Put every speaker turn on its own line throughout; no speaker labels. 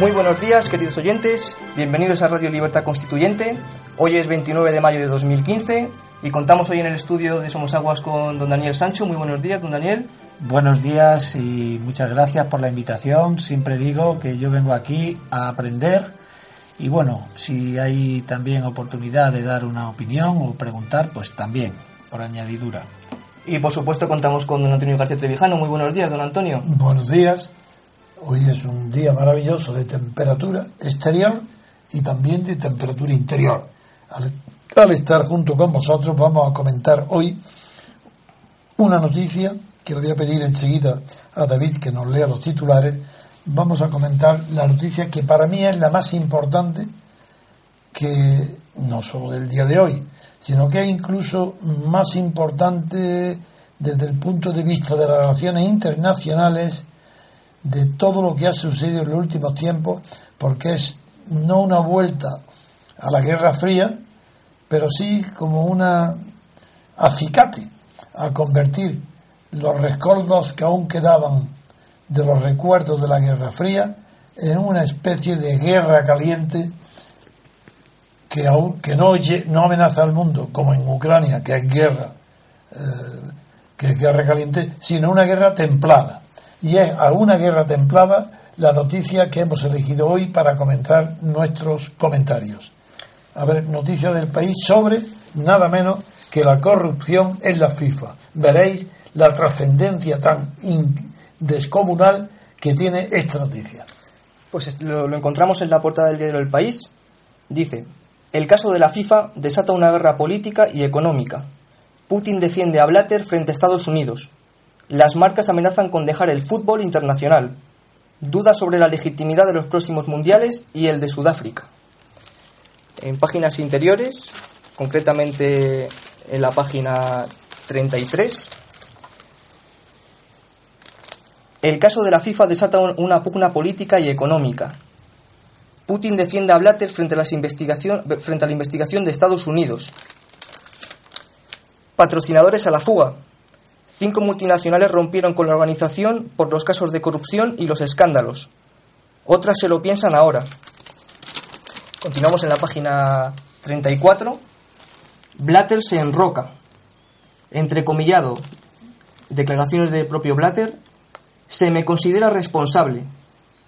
Muy buenos días, queridos oyentes. Bienvenidos a Radio Libertad Constituyente. Hoy es 29 de mayo de 2015 y contamos hoy en el estudio de Somos Aguas con don Daniel Sancho. Muy buenos días, don Daniel.
Buenos días y muchas gracias por la invitación. Siempre digo que yo vengo aquí a aprender y bueno, si hay también oportunidad de dar una opinión o preguntar, pues también, por añadidura.
Y por supuesto contamos con don Antonio García Trevijano. Muy buenos días, don Antonio.
Buenos días. Hoy es un día maravilloso de temperatura exterior y también de temperatura interior. Al, estar junto con vosotros vamos a comentar hoy una noticia que voy a pedir enseguida a David que nos lea los titulares. Vamos a comentar la noticia que para mí es la más importante que no solo del día de hoy, sino que es incluso más importante desde el punto de vista de las relaciones internacionales de todo lo que ha sucedido en los últimos tiempos, porque es no una vuelta a la Guerra Fría, pero sí como una acicate a convertir los rescoldos que aún quedaban de los recuerdos de la Guerra Fría en una especie de guerra caliente que, aún, que no, no amenaza al mundo, como en Ucrania, que es guerra, eh, que es guerra caliente, sino una guerra templada y es a una guerra templada la noticia que hemos elegido hoy para comentar nuestros comentarios. A ver, noticia del país sobre nada menos que la corrupción en la FIFA. Veréis la trascendencia tan descomunal que tiene esta noticia.
Pues lo, encontramos en la portada del diario El País. Dice, el caso de la FIFA desata una guerra política y económica. Putin defiende a Blatter frente a Estados Unidos. Las marcas amenazan con dejar el fútbol internacional. Dudas sobre la legitimidad de los próximos mundiales y el de Sudáfrica. En páginas interiores, concretamente en la página 33, el caso de la FIFA desata una pugna política y económica. Putin defiende a Blatter frente a, frente a la investigación de Estados Unidos. Patrocinadores a la fuga. Cinco multinacionales rompieron con la organización por los casos de corrupción y los escándalos. Otras se lo piensan ahora. Continuamos en la página 34. Blatter se enroca. Entrecomillado. Declaraciones del propio Blatter. Se me considera responsable,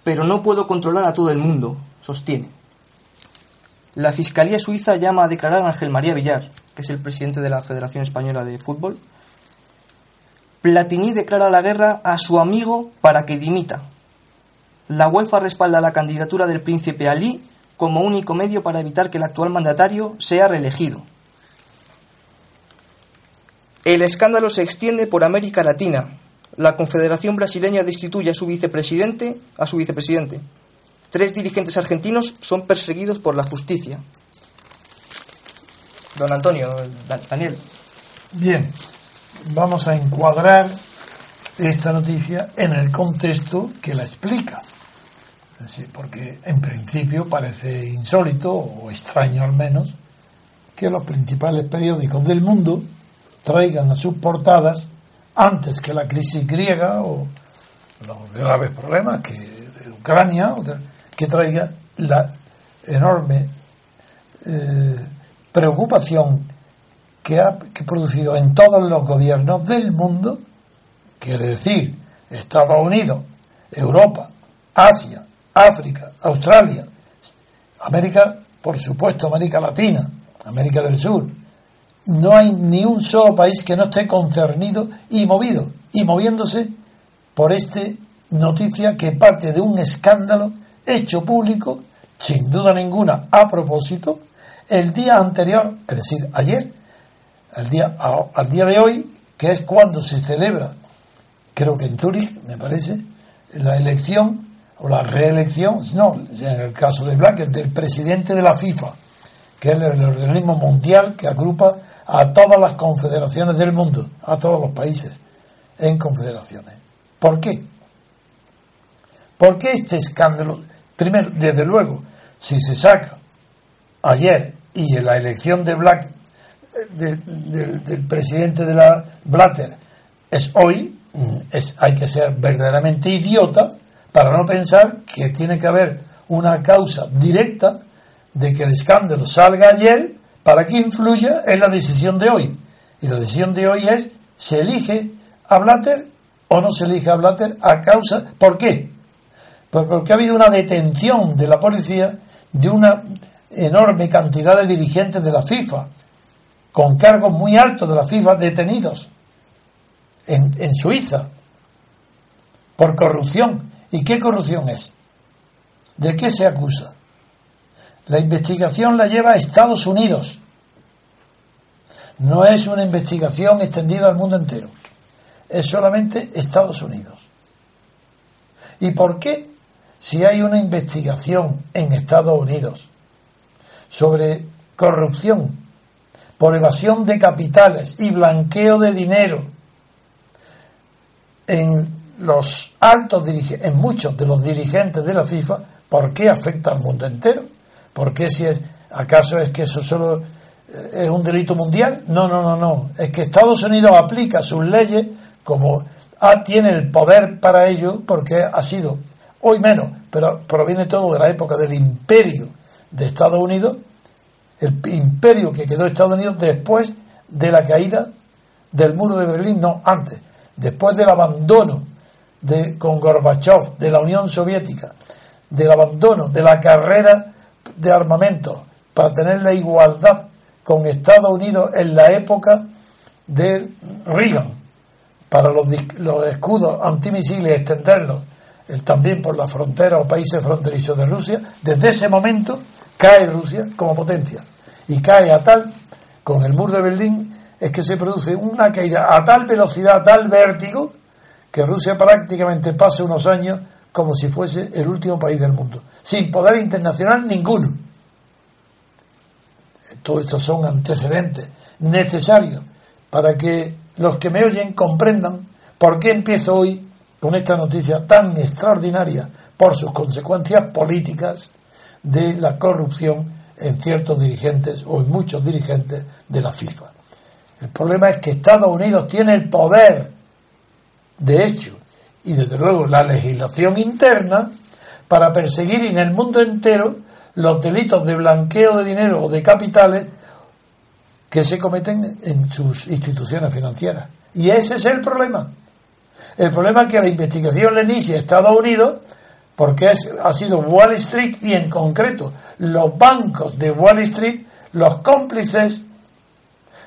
pero no puedo controlar a todo el mundo, sostiene. La Fiscalía Suiza llama a declarar a Ángel María Villar, que es el presidente de la Federación Española de Fútbol, Platini declara la guerra a su amigo para que dimita. La UEFA respalda la candidatura del príncipe Ali como único medio para evitar que el actual mandatario sea reelegido. El escándalo se extiende por América Latina. La Confederación Brasileña destituye a su vicepresidente, a su vicepresidente. Tres dirigentes argentinos son perseguidos por la justicia. Don Antonio, Daniel.
Bien, vamos a encuadrar esta noticia en el contexto que la explica. Es porque en principio parece insólito o extraño al menos que los principales periódicos del mundo traigan a sus portadas antes que la crisis griega o los graves problemas que de Ucrania que traiga la enorme eh, preocupación que ha producido en todos los gobiernos del mundo, quiere decir Estados Unidos, Europa, Asia, África, Australia, América, por supuesto, América Latina, América del Sur. No hay ni un solo país que no esté concernido y movido, y moviéndose por esta noticia que parte de un escándalo hecho público, sin duda ninguna, a propósito, el día anterior, es decir, ayer, al día, al día de hoy, que es cuando se celebra, creo que en Zúrich, me parece, la elección o la reelección, no, en el caso de Black, del presidente de la FIFA, que es el organismo mundial que agrupa a todas las confederaciones del mundo, a todos los países en confederaciones. ¿Por qué? ¿Por qué este escándalo? Primero, desde luego, si se saca ayer y en la elección de Black de, de, del presidente de la Blatter es hoy, es, hay que ser verdaderamente idiota para no pensar que tiene que haber una causa directa de que el escándalo salga ayer para que influya en la decisión de hoy. Y la decisión de hoy es, ¿se elige a Blatter o no se elige a Blatter a causa? ¿Por qué? Porque ha habido una detención de la policía de una enorme cantidad de dirigentes de la FIFA, con cargos muy altos de la FIFA detenidos en, Suiza por corrupción. ¿Y qué corrupción es? ¿De qué se acusa? La investigación la lleva a Estados Unidos. No es una investigación extendida al mundo entero. Es solamente Estados Unidos. ¿Y por qué? Si hay una investigación en Estados Unidos sobre corrupción por evasión de capitales y blanqueo de dinero en los altos dirigentes, en muchos de los dirigentes de la FIFA, ¿por qué afecta al mundo entero? ¿Por qué si es, acaso es que eso solo eh, es un delito mundial? No, no, no, no. Es que Estados Unidos aplica sus leyes como ah, tiene el poder para ello porque ha sido, hoy menos, pero proviene todo de la época del imperio de Estados Unidos, el imperio que quedó Estados Unidos después de la caída del muro de Berlín, no, antes, después del abandono de, con Gorbachev de la Unión Soviética, del abandono de la carrera de armamento para tener la igualdad con Estados Unidos en la época de Reagan, para los, los escudos antimisiles extenderlos también por la frontera o países fronterizos de Rusia, desde ese momento cae Rusia como potencia y cae a tal, con el muro de Berlín, es que se produce una caída a tal velocidad, a tal vértigo, que Rusia prácticamente pasa unos años como si fuese el último país del mundo, sin poder internacional ninguno. Todo esto son antecedentes necesarios para que los que me oyen comprendan por qué empiezo hoy con esta noticia tan extraordinaria por sus consecuencias políticas de la corrupción en ciertos dirigentes o en muchos dirigentes de la FIFA. El problema es que Estados Unidos tiene el poder de hecho, y desde luego la legislación interna para perseguir en el mundo entero los delitos de blanqueo de dinero o de capitales que se cometen en sus instituciones financieras. Y ese es el problema. El problema es que la investigación le inicia a Estados Unidos porque ha sido Wall Street y en concreto los bancos de Wall Street los cómplices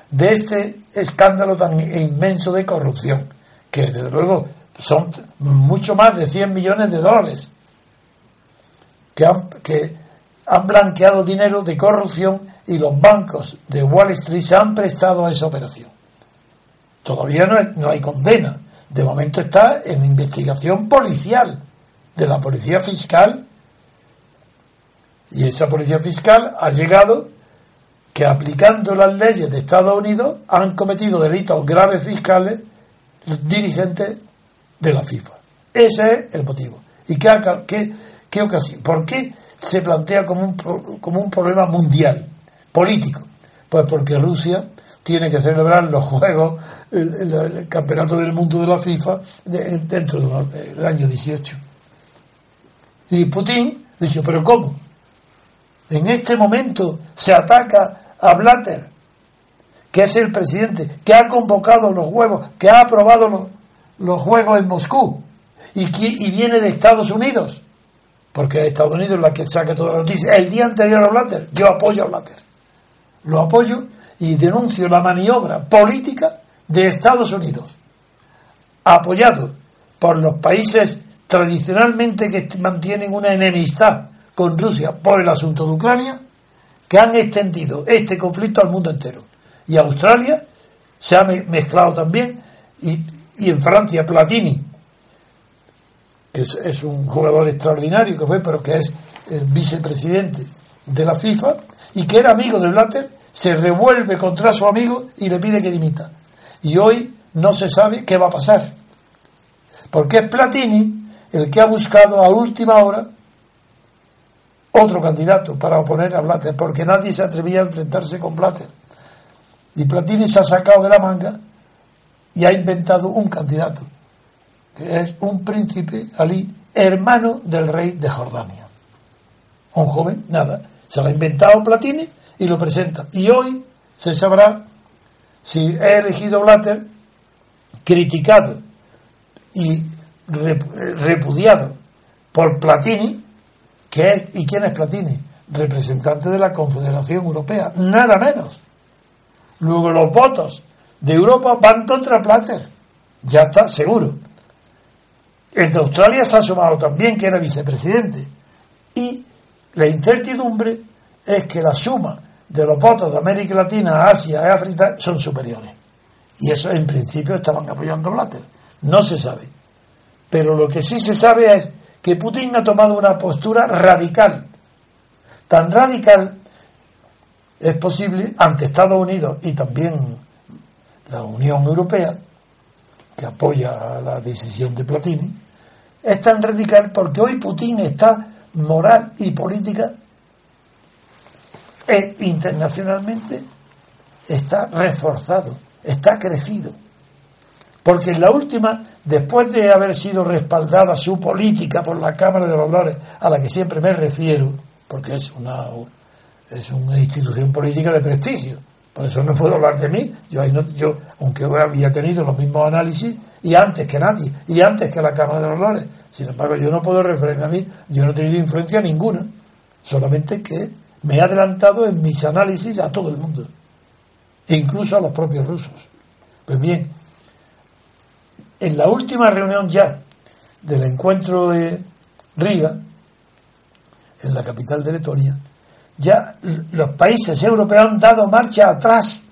de este escándalo tan inmenso de corrupción que desde luego son mucho más de 100 millones de dólares, que han, que han blanqueado dinero de corrupción y los bancos de Wall Street se han prestado a esa operación. Todavía no hay, no hay condena. De momento está en investigación policial de la policía fiscal y esa policía fiscal ha llegado que aplicando las leyes de Estados Unidos han cometido delitos graves fiscales dirigentes de la FIFA. Ese es el motivo. ¿Y qué, qué, qué ocasión? ¿Por qué se plantea como un, como un problema mundial, político? Pues porque Rusia tiene que celebrar los Juegos, el, Campeonato del Mundo de la FIFA dentro del año 18. Y Putin dice, pero ¿cómo? En este momento se ataca a Blatter, que es el presidente, que ha convocado los juegos, que ha aprobado los, juegos en Moscú y, y viene de Estados Unidos, porque Estados Unidos es la que saca toda la noticia. El día anterior a Blatter, yo apoyo a Blatter. Lo apoyo y denuncio la maniobra política de Estados Unidos, apoyado por los países tradicionalmente que mantienen una enemistad con Rusia por el asunto de Ucrania, que han extendido este conflicto al mundo entero. Y Australia se ha mezclado también y, en Francia Platini que es, un jugador extraordinario que fue pero que es el vicepresidente de la FIFA y que era amigo de Blatter se revuelve contra su amigo y le pide que dimita. Y hoy no se sabe qué va a pasar porque es Platini el que ha buscado a última hora otro candidato para oponer a Blatter, porque nadie se atrevía a enfrentarse con Blatter. Y Platini se ha sacado de la manga y ha inventado un candidato, que es un príncipe Ali, hermano del rey de Jordania. un joven, nada. Se lo ha inventado Platini y lo presenta. Y hoy se sabrá si he elegido Blatter, criticado y repudiado por Platini, ¿y quién es Platini? Representante de la Confederación Europea, nada menos. Luego los votos de Europa van contra Platter, ya está seguro. El de Australia se ha sumado también, que era vicepresidente. Y la incertidumbre es que la suma de los votos de América Latina, Asia y África son superiores. Y eso en principio estaban apoyando a Blatter. No se sabe. Pero lo que sí se sabe es que Putin ha tomado una postura radical. Tan radical es posible ante Estados Unidos y también la Unión Europea, que apoya la decisión de Platini, es tan radical porque hoy Putin está moral y política e internacionalmente está reforzado, está crecido. Porque en la última, después de haber sido respaldada su política por la Cámara de Valores, a la que siempre me refiero, porque es una, es una institución política de prestigio, por eso no puedo hablar de mí, yo, yo aunque había tenido los mismos análisis, y antes que nadie, y antes que la Cámara de Valores, sin embargo yo no puedo referirme a mí, yo no he tenido influencia ninguna, solamente que me he adelantado en mis análisis a todo el mundo, incluso a los propios rusos. Pues bien, en la última reunión ya del encuentro de Riga, en la capital de Letonia, ya los países europeos han dado marcha atrás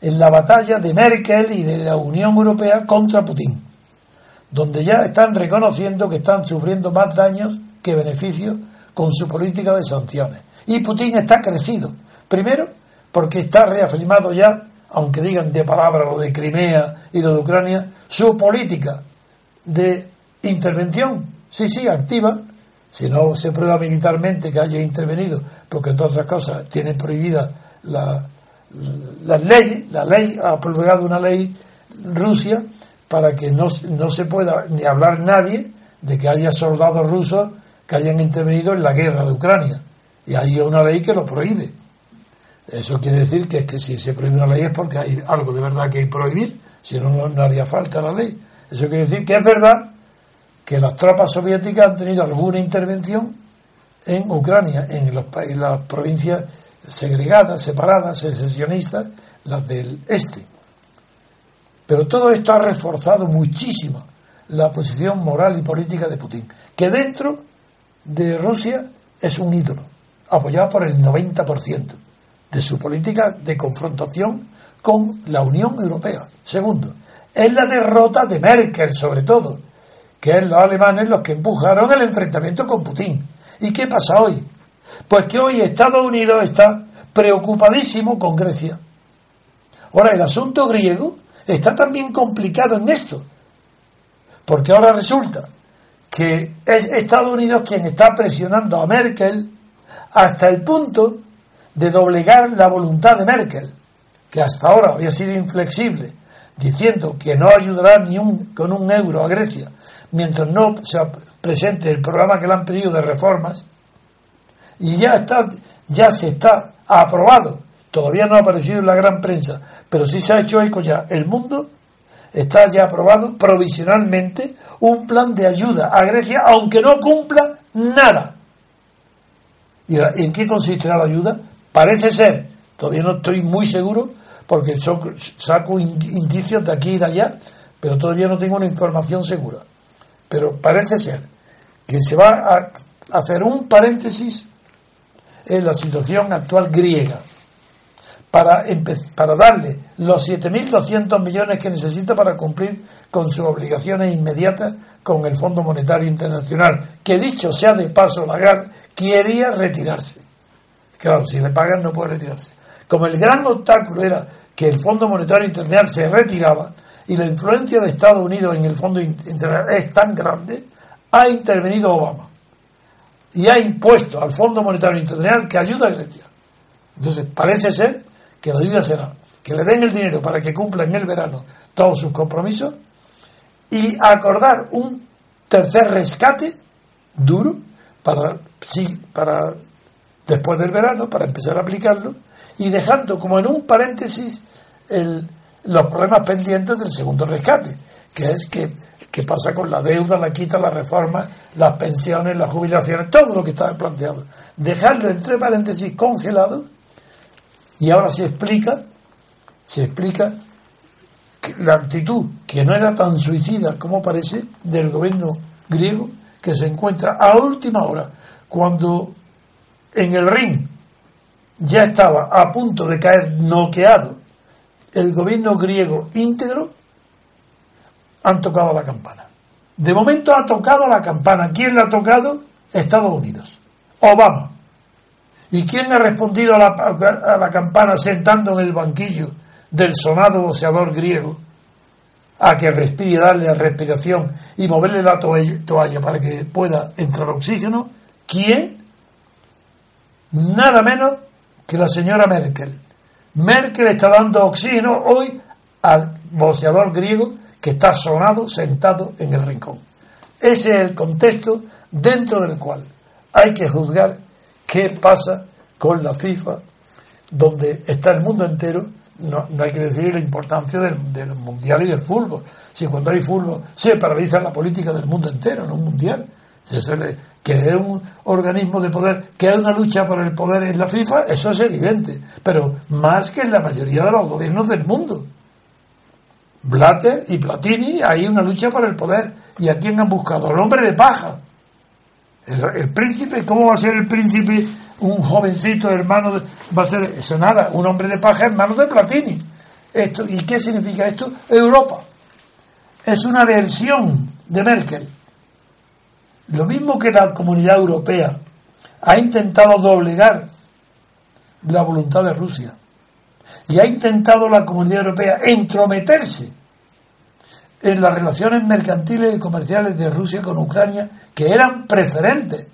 en la batalla de Merkel y de la Unión Europea contra Putin, donde ya están reconociendo que están sufriendo más daños que beneficios con su política de sanciones. Y Putin está crecido. Primero, porque está reafirmado ya aunque digan de palabra lo de Crimea y lo de Ucrania, su política de intervención, sí, sí, activa, si no se prueba militarmente que haya intervenido, porque entre otras cosas tiene prohibida la, las leyes, la ley ha promulgado una ley Rusia para que no, no se pueda ni hablar nadie de que haya soldados rusos que hayan intervenido en la guerra de Ucrania. Y hay una ley que lo prohíbe. Eso quiere decir que, es que si se prohíbe una ley es porque hay algo de verdad que hay prohibir, si no, no haría falta la ley. Eso quiere decir que es verdad que las tropas soviéticas han tenido alguna intervención en Ucrania, en, los, en las provincias segregadas, separadas, secesionistas, las del este. Pero todo esto ha reforzado muchísimo la posición moral y política de Putin, que dentro de Rusia es un ídolo, apoyado por el 90% de su política de confrontación con la Unión Europea. Segundo, es la derrota de Merkel, sobre todo, que es los alemanes los que empujaron el enfrentamiento con Putin. ¿Y qué pasa hoy? Pues que hoy Estados Unidos está preocupadísimo con Grecia. Ahora, el asunto griego está también complicado en esto, porque ahora resulta que es Estados Unidos quien está presionando a Merkel hasta el punto de doblegar la voluntad de Merkel, que hasta ahora había sido inflexible, diciendo que no ayudará ni un, con un euro a Grecia mientras no se presente el programa que le han pedido de reformas, y ya está, ya se está aprobado, todavía no ha aparecido en la gran prensa, pero sí se ha hecho eco ya. El mundo está ya aprobado provisionalmente un plan de ayuda a Grecia, aunque no cumpla nada. ¿Y en qué consistirá la ayuda? Parece ser, todavía no estoy muy seguro, porque saco indicios de aquí y de allá, pero todavía no tengo una información segura. Pero parece ser que se va a hacer un paréntesis en la situación actual griega para, para darle los 7.200 millones que necesita para cumplir con sus obligaciones inmediatas con el Fondo Monetario Internacional, que dicho sea de paso, Lagarde quería retirarse. Claro, si le pagan no puede retirarse. Como el gran obstáculo era que el Fondo Monetario Internacional se retiraba y la influencia de Estados Unidos en el Fondo Internacional es tan grande, ha intervenido Obama y ha impuesto al Fondo Monetario Internacional que ayuda a Grecia. Entonces, parece ser que la ayuda será que le den el dinero para que cumpla en el verano todos sus compromisos y acordar un tercer rescate duro para, sí, para después del verano para empezar a aplicarlo y dejando como en un paréntesis los problemas pendientes del segundo rescate, que es que, que pasa con la deuda, la quita, la reforma, las pensiones, las jubilaciones, todo lo que estaba planteado. Dejarlo entre paréntesis congelado y ahora se explica, se explica la actitud, que no era tan suicida como parece, del gobierno griego, que se encuentra a última hora, cuando en el ring ya estaba a punto de caer noqueado el gobierno griego íntegro, han tocado la campana. De momento ha tocado la campana. ¿Quién la ha tocado? Estados Unidos. Obama. ¿Y quién ha respondido a la, campana sentando en el banquillo del sonado boxeador griego? A que respire, darle respiración y moverle la toalla para que pueda entrar oxígeno. ¿Quién? Nada menos que la señora Merkel. Merkel está dando oxígeno hoy al boxeador griego que está sonado sentado en el rincón. Ese es el contexto dentro del cual hay que juzgar qué pasa con la FIFA, donde está el mundo entero. No, hay que decir la importancia del, del, mundial y del fútbol. Si cuando hay fútbol se paraliza la política del mundo entero, no un mundial. Que es un organismo de poder, que hay una lucha por el poder en la FIFA, eso es evidente, pero más que en la mayoría de los gobiernos del mundo. Blatter y Platini, hay una lucha por el poder. ¿Y a quién han buscado? El hombre de paja. El, príncipe, ¿cómo va a ser el príncipe un jovencito hermano? De, va a ser, eso nada, un hombre de paja hermano de Platini. Esto, ¿Y qué significa esto? Europa. Es una versión de Merkel lo mismo que la comunidad europea ha intentado doblegar la voluntad de Rusia y ha intentado la comunidad europea entrometerse en las relaciones mercantiles y comerciales de Rusia con Ucrania que eran preferentes,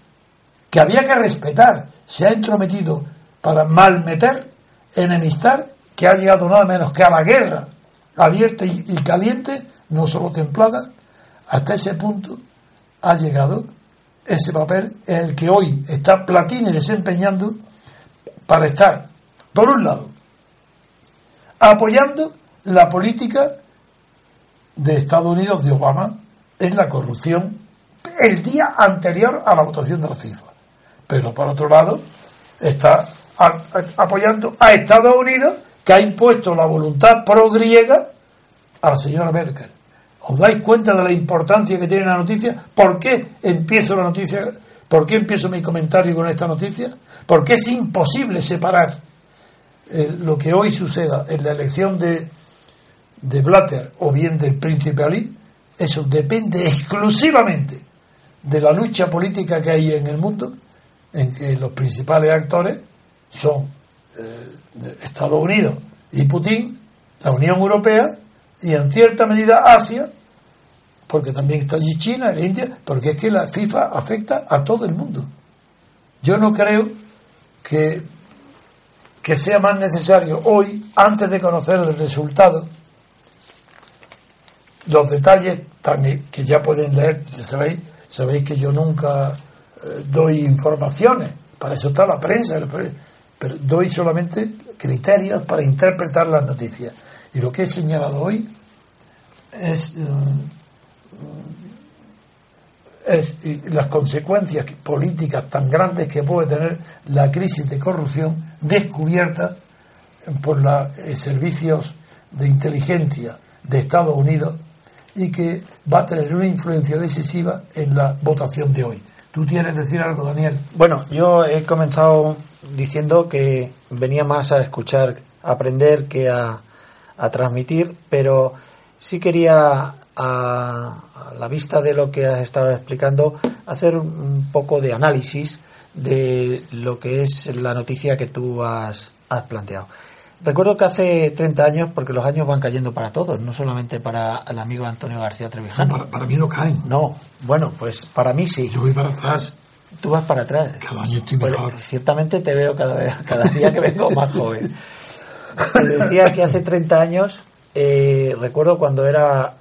que había que respetar, se ha entrometido para malmeter, enemistar, que ha llegado nada menos que a la guerra abierta y, caliente, no solo templada, hasta ese punto ha llegado ese papel en el que hoy está Platini desempeñando para estar, por un lado, apoyando la política de Estados Unidos de Obama en la corrupción el día anterior a la votación de la FIFA. Pero por otro lado, está apoyando a Estados Unidos que ha impuesto la voluntad pro-griega a la señora Merkel. ¿Os dais cuenta de la importancia que tiene la noticia? ¿Por qué empiezo la noticia? ¿Por qué empiezo mi comentario con esta noticia? Porque es imposible separar eh, lo que hoy suceda en la elección de, de Blatter o bien del príncipe Ali. Eso depende exclusivamente de la lucha política que hay en el mundo, en que los principales actores son eh, Estados Unidos y Putin, la Unión Europea y en cierta medida Asia, porque también está allí China, la India, porque es que la FIFA afecta a todo el mundo. Yo no creo que, que sea más necesario hoy, antes de conocer el resultado, los detalles que ya pueden leer, sabéis, sabéis que yo nunca eh, doy informaciones, para eso está la prensa, pero doy solamente criterios para interpretar las noticias. Y lo que he señalado hoy es, eh, es las consecuencias políticas tan grandes que puede tener la crisis de corrupción descubierta por los eh, servicios de inteligencia de Estados Unidos y que va a tener una influencia decisiva en la votación de hoy. ¿Tú tienes que decir algo, Daniel?
Bueno, yo he comenzado diciendo que venía más a escuchar, a aprender que a, a transmitir, pero sí quería, a, la vista de lo que has estado explicando, hacer un, poco de análisis de lo que es la noticia que tú has, has planteado. Recuerdo que hace 30 años, porque los años van cayendo para todos, no solamente para el amigo Antonio García Trevijano.
para, mí no caen.
No, bueno, pues para mí sí.
Yo voy para atrás.
Tú vas para atrás.
Cada año estoy pues, mejor.
ciertamente te veo cada, vez, cada día que vengo más joven. Te decía que hace 30 años eh, recuerdo cuando era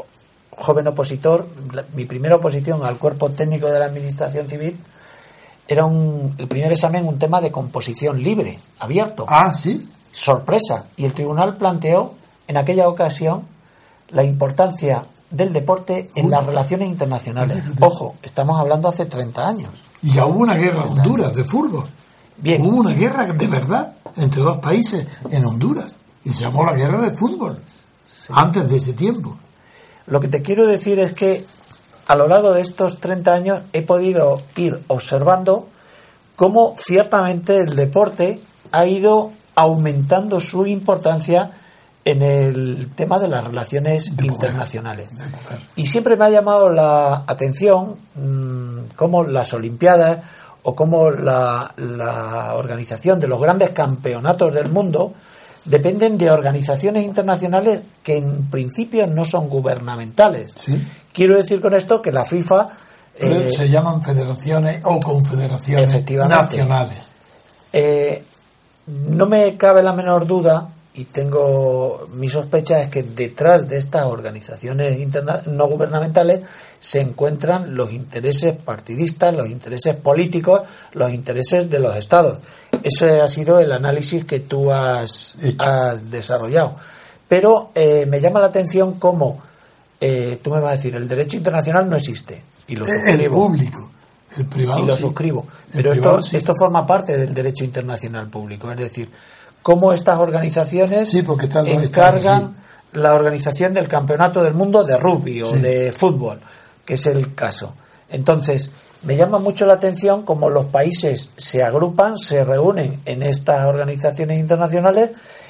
joven opositor, mi primera oposición al cuerpo técnico de la Administración Civil, era un, el primer examen un tema de composición libre, abierto.
Ah, sí.
Sorpresa. Y el tribunal planteó en aquella ocasión la importancia del deporte en
Uy.
las relaciones internacionales. Ojo, estamos hablando hace 30 años.
Y ya hubo una guerra en Honduras de fútbol.
Bien,
Hubo una guerra de verdad entre dos países en Honduras. Y se llamó la guerra de fútbol. Antes de ese tiempo.
Lo que te quiero decir es que a lo largo de estos 30 años he podido ir observando cómo ciertamente el deporte ha ido aumentando su importancia en el tema de las relaciones
De
internacionales.
Poder.
Y siempre me ha llamado la atención mm, cómo las Olimpiadas o cómo la, la organización de los grandes campeonatos del mundo dependen de organizaciones internacionales que en principio no son gubernamentales.
Sí.
Quiero decir con esto que la FIFA eh,
se llaman federaciones o confederaciones nacionales.
Eh, no me cabe la menor duda y tengo mi sospecha es que detrás de estas organizaciones interna- no gubernamentales se encuentran los intereses partidistas, los intereses políticos, los intereses de los estados. Ese ha sido el análisis que tú has, desarrollado. Pero eh, me llama la atención cómo eh, tú me vas a decir el derecho internacional no existe y lo
El
suscribo
público. El privado.
y lo
sí.
suscribo.
El
Pero
privado
esto,
sí.
esto forma parte del derecho internacional público. Es decir, cómo estas organizaciones
Sí, porque están
encargan la organización del campeonato del mundo de rugby o
Sí.
de fútbol, que es el caso. Entonces, me llama mucho la atención cómo los países se agrupan, se reúnen en estas organizaciones internacionales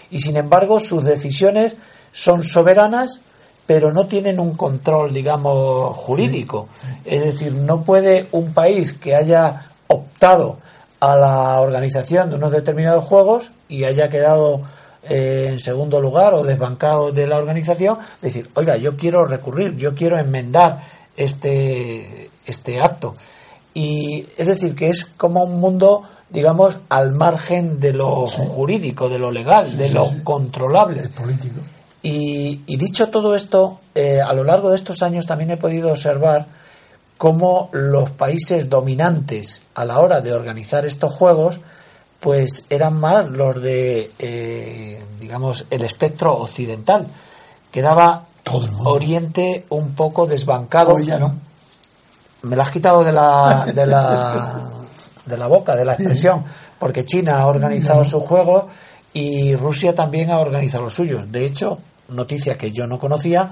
y, sin embargo, sus decisiones son soberanas pero no tienen un control, digamos, jurídico. Es decir, no puede un país que haya optado a la organización de unos determinados juegos y haya quedado eh, en segundo lugar o desbancado de la organización, decir, oiga, yo quiero recurrir, yo quiero enmendar este, este acto. Y es decir, que es como un mundo, digamos, al margen de lo jurídico, de lo legal, de
sí,
lo controlable.
El político.
Y, y dicho todo esto, eh, a lo largo de estos años también he podido observar cómo los países dominantes a la hora de organizar estos juegos, pues eran más los de, eh, digamos, el espectro occidental. Quedaba
Todo el mundo.
Oriente un poco desbancado.
Hoy ya no.
Me la has quitado de la, de la, de la boca, de la expresión, porque China ha organizado sus juegos y Rusia también ha organizado los suyos. De hecho, noticia que yo no conocía,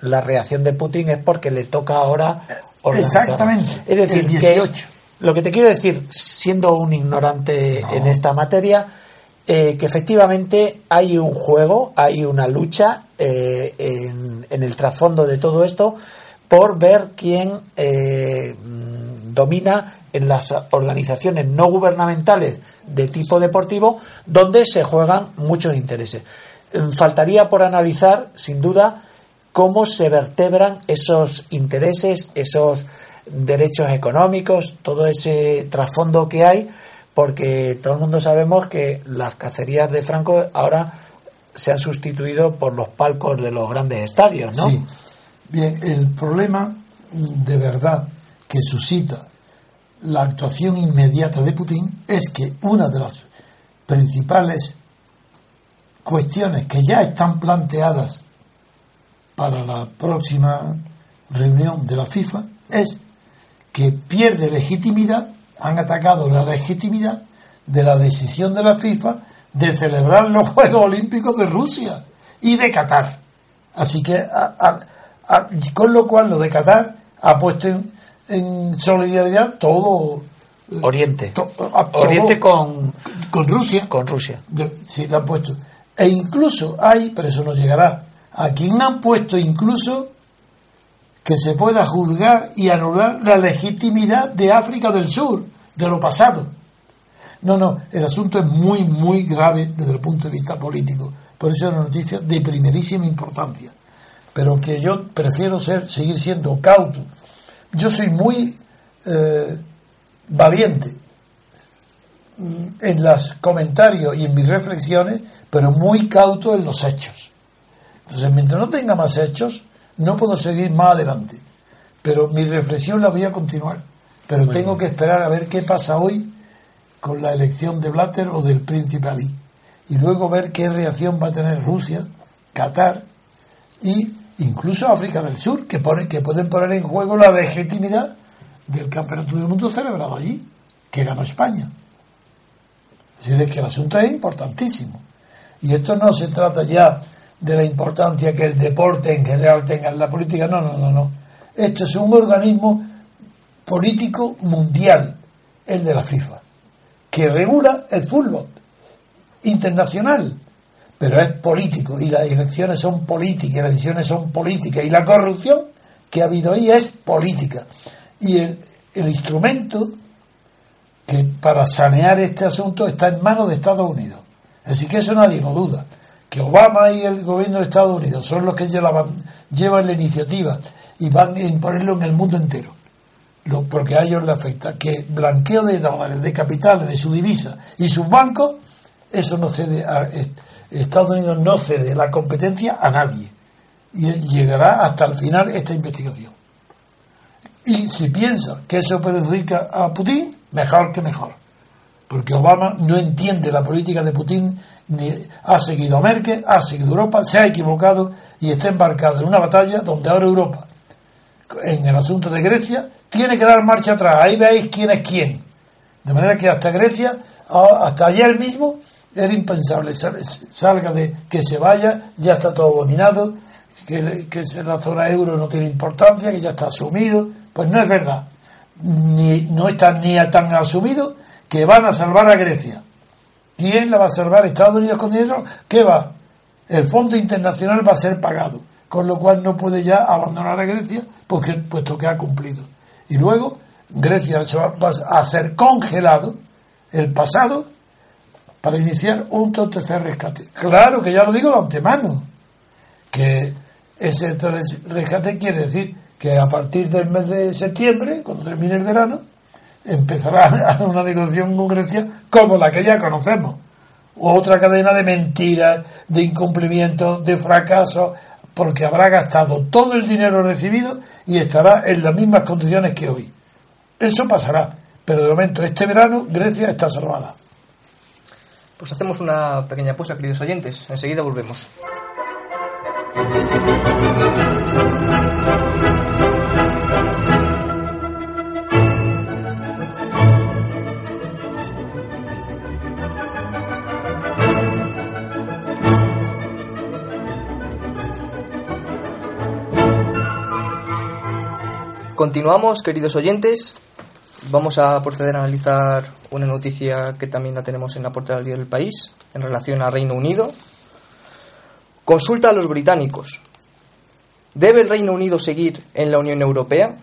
la reacción de Putin es porque le toca ahora organizar.
Exactamente,
Es decir,
el
que
18.
Lo que te quiero decir, siendo un ignorante
No.
en esta materia, eh, que efectivamente hay un juego, hay una lucha eh, en, en el trasfondo de todo esto por ver quién eh, mm, domina en las organizaciones no gubernamentales de tipo deportivo donde se juegan muchos intereses. Eh, Faltaría por analizar, sin duda, cómo se vertebran esos intereses, esos derechos económicos, todo ese trasfondo que hay, porque todo el mundo sabemos que las cacerías de Franco ahora se han sustituido por los palcos de los grandes estadios, ¿no?
Sí. Bien, el problema de verdad que suscita la actuación inmediata de Putin es que una de las principales cuestiones que ya están planteadas para la próxima reunión de la FIFA es que pierde legitimidad, han atacado la legitimidad de la decisión de la FIFA de celebrar los Juegos Olímpicos de Rusia y de Qatar. Así que, a- a- a- con lo cual, lo de Qatar ha puesto en, en solidaridad todo. eh,
Oriente.
to- a- todo
Oriente con,
con Rusia.
con Rusia.
Sí, lo han puesto. E incluso hay, pero eso no llegará, a quien han puesto incluso que se pueda juzgar y anular la legitimidad de África del Sur, de lo pasado. No, no, el asunto es muy, muy grave desde el punto de vista político. Por eso es una noticia de primerísima importancia. Pero que yo prefiero ser, seguir siendo cauto. Yo soy muy eh, valiente mm, en los comentarios y en mis reflexiones, pero muy cauto en los hechos. Entonces, mientras no tenga más hechos, no puedo seguir más adelante. Pero mi reflexión la voy a continuar, pero tengo que esperar a ver qué pasa hoy con la elección de Blatter o del príncipe Ali. Y luego ver qué reacción va a tener Rusia, Qatar y incluso África del Sur, que, pone, que pueden poner en juego la legitimidad del campeonato del mundo celebrado allí, que ganó España. Es decir, que el asunto es importantísimo. Y esto no se trata ya de la importancia que el deporte en general tenga en la política, no, no, no, no. Esto es un organismo político mundial, el de la FIFA, que regula el fútbol internacional, pero es político y las elecciones son políticas, y las decisiones son políticas y la corrupción que ha habido ahí es política. Y el, el instrumento que para sanear este asunto está en manos de Estados Unidos. Así que eso nadie lo duda. Que Obama y el gobierno de Estados Unidos son los que llevan, llevan la iniciativa y van a imponerlo en el mundo entero. Porque a ellos les afecta. Que blanqueo de dólares, de capitales, de su divisa y sus bancos, eso no cede a, Estados Unidos no cede la competencia a nadie. Y llegará hasta el final esta investigación. Y si piensa que eso perjudica a Putin, mejor que mejor. Porque Obama no entiende la política de Putin, ni ha seguido a Merkel, ha seguido Europa, se ha equivocado y está embarcado en una batalla donde ahora Europa, en el asunto de Grecia, tiene que dar marcha atrás. Ahí veis quién es quién. De manera que hasta Grecia, hasta ayer mismo, era impensable salga de que se vaya, ya está todo dominado, que, que la zona euro no tiene importancia, que ya está asumido. Pues no es verdad. Ni, no está ni tan asumido que van a salvar a Grecia. ¿Quién la va a salvar? ¿Estados Unidos con dinero? ¿Qué va? El Fondo Internacional va a ser pagado, con lo cual no puede ya abandonar a Grecia, porque, puesto que ha cumplido. Y luego Grecia se va, a ser congelado el pasado para iniciar un tercer rescate. Claro que ya lo digo de antemano, que ese rescate quiere decir que a partir del mes de septiembre, cuando termine el verano, empezará una negociación con Grecia como la que ya conocemos. Otra cadena de mentiras, de incumplimientos, de fracasos, porque habrá gastado todo el dinero recibido y estará en las mismas condiciones que hoy. Eso pasará, pero de momento este verano Grecia está salvada.
Pues hacemos una pequeña pausa, queridos oyentes. Enseguida volvemos. Continuamos, queridos oyentes. Vamos a proceder a analizar una noticia que también la tenemos en la portada del día del país en relación a Reino Unido. Consulta a los británicos. ¿Debe el Reino Unido seguir en la Unión Europea?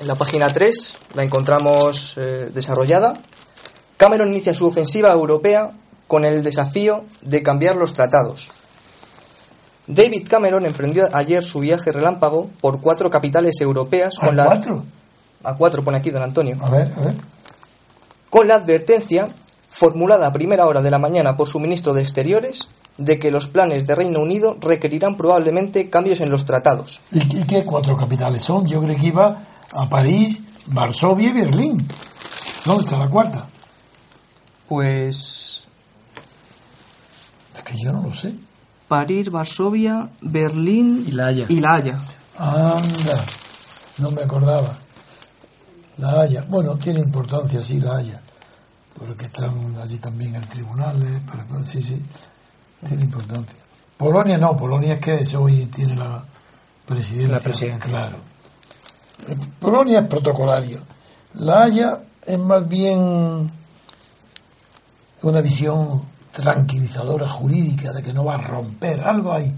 En la página 3 la encontramos eh, desarrollada. Cameron inicia su ofensiva europea con el desafío de cambiar los tratados. David Cameron emprendió ayer su viaje relámpago por cuatro capitales europeas con
¿A
la
cuatro?
a cuatro pone aquí don Antonio
A ver, a ver.
con la advertencia formulada a primera hora de la mañana por su ministro de Exteriores de que los planes de Reino Unido requerirán probablemente cambios en los tratados.
¿Y qué, qué cuatro capitales son? Yo creo que iba a París, Varsovia y Berlín. ¿Dónde está la cuarta?
Pues
Es que yo no lo sé.
París, Varsovia, Berlín
Y La Haya.
y La Haya.
Anda, no me acordaba. La Haya, bueno, tiene importancia, sí, La Haya, porque están allí también en tribunales, para, sí, sí, tiene importancia. Polonia no, Polonia es que eso hoy tiene la presidencia.
La presidencia.
Claro. Polonia es protocolario. La Haya es más bien una visión tranquilizadora jurídica de que no va a romper algo ahí.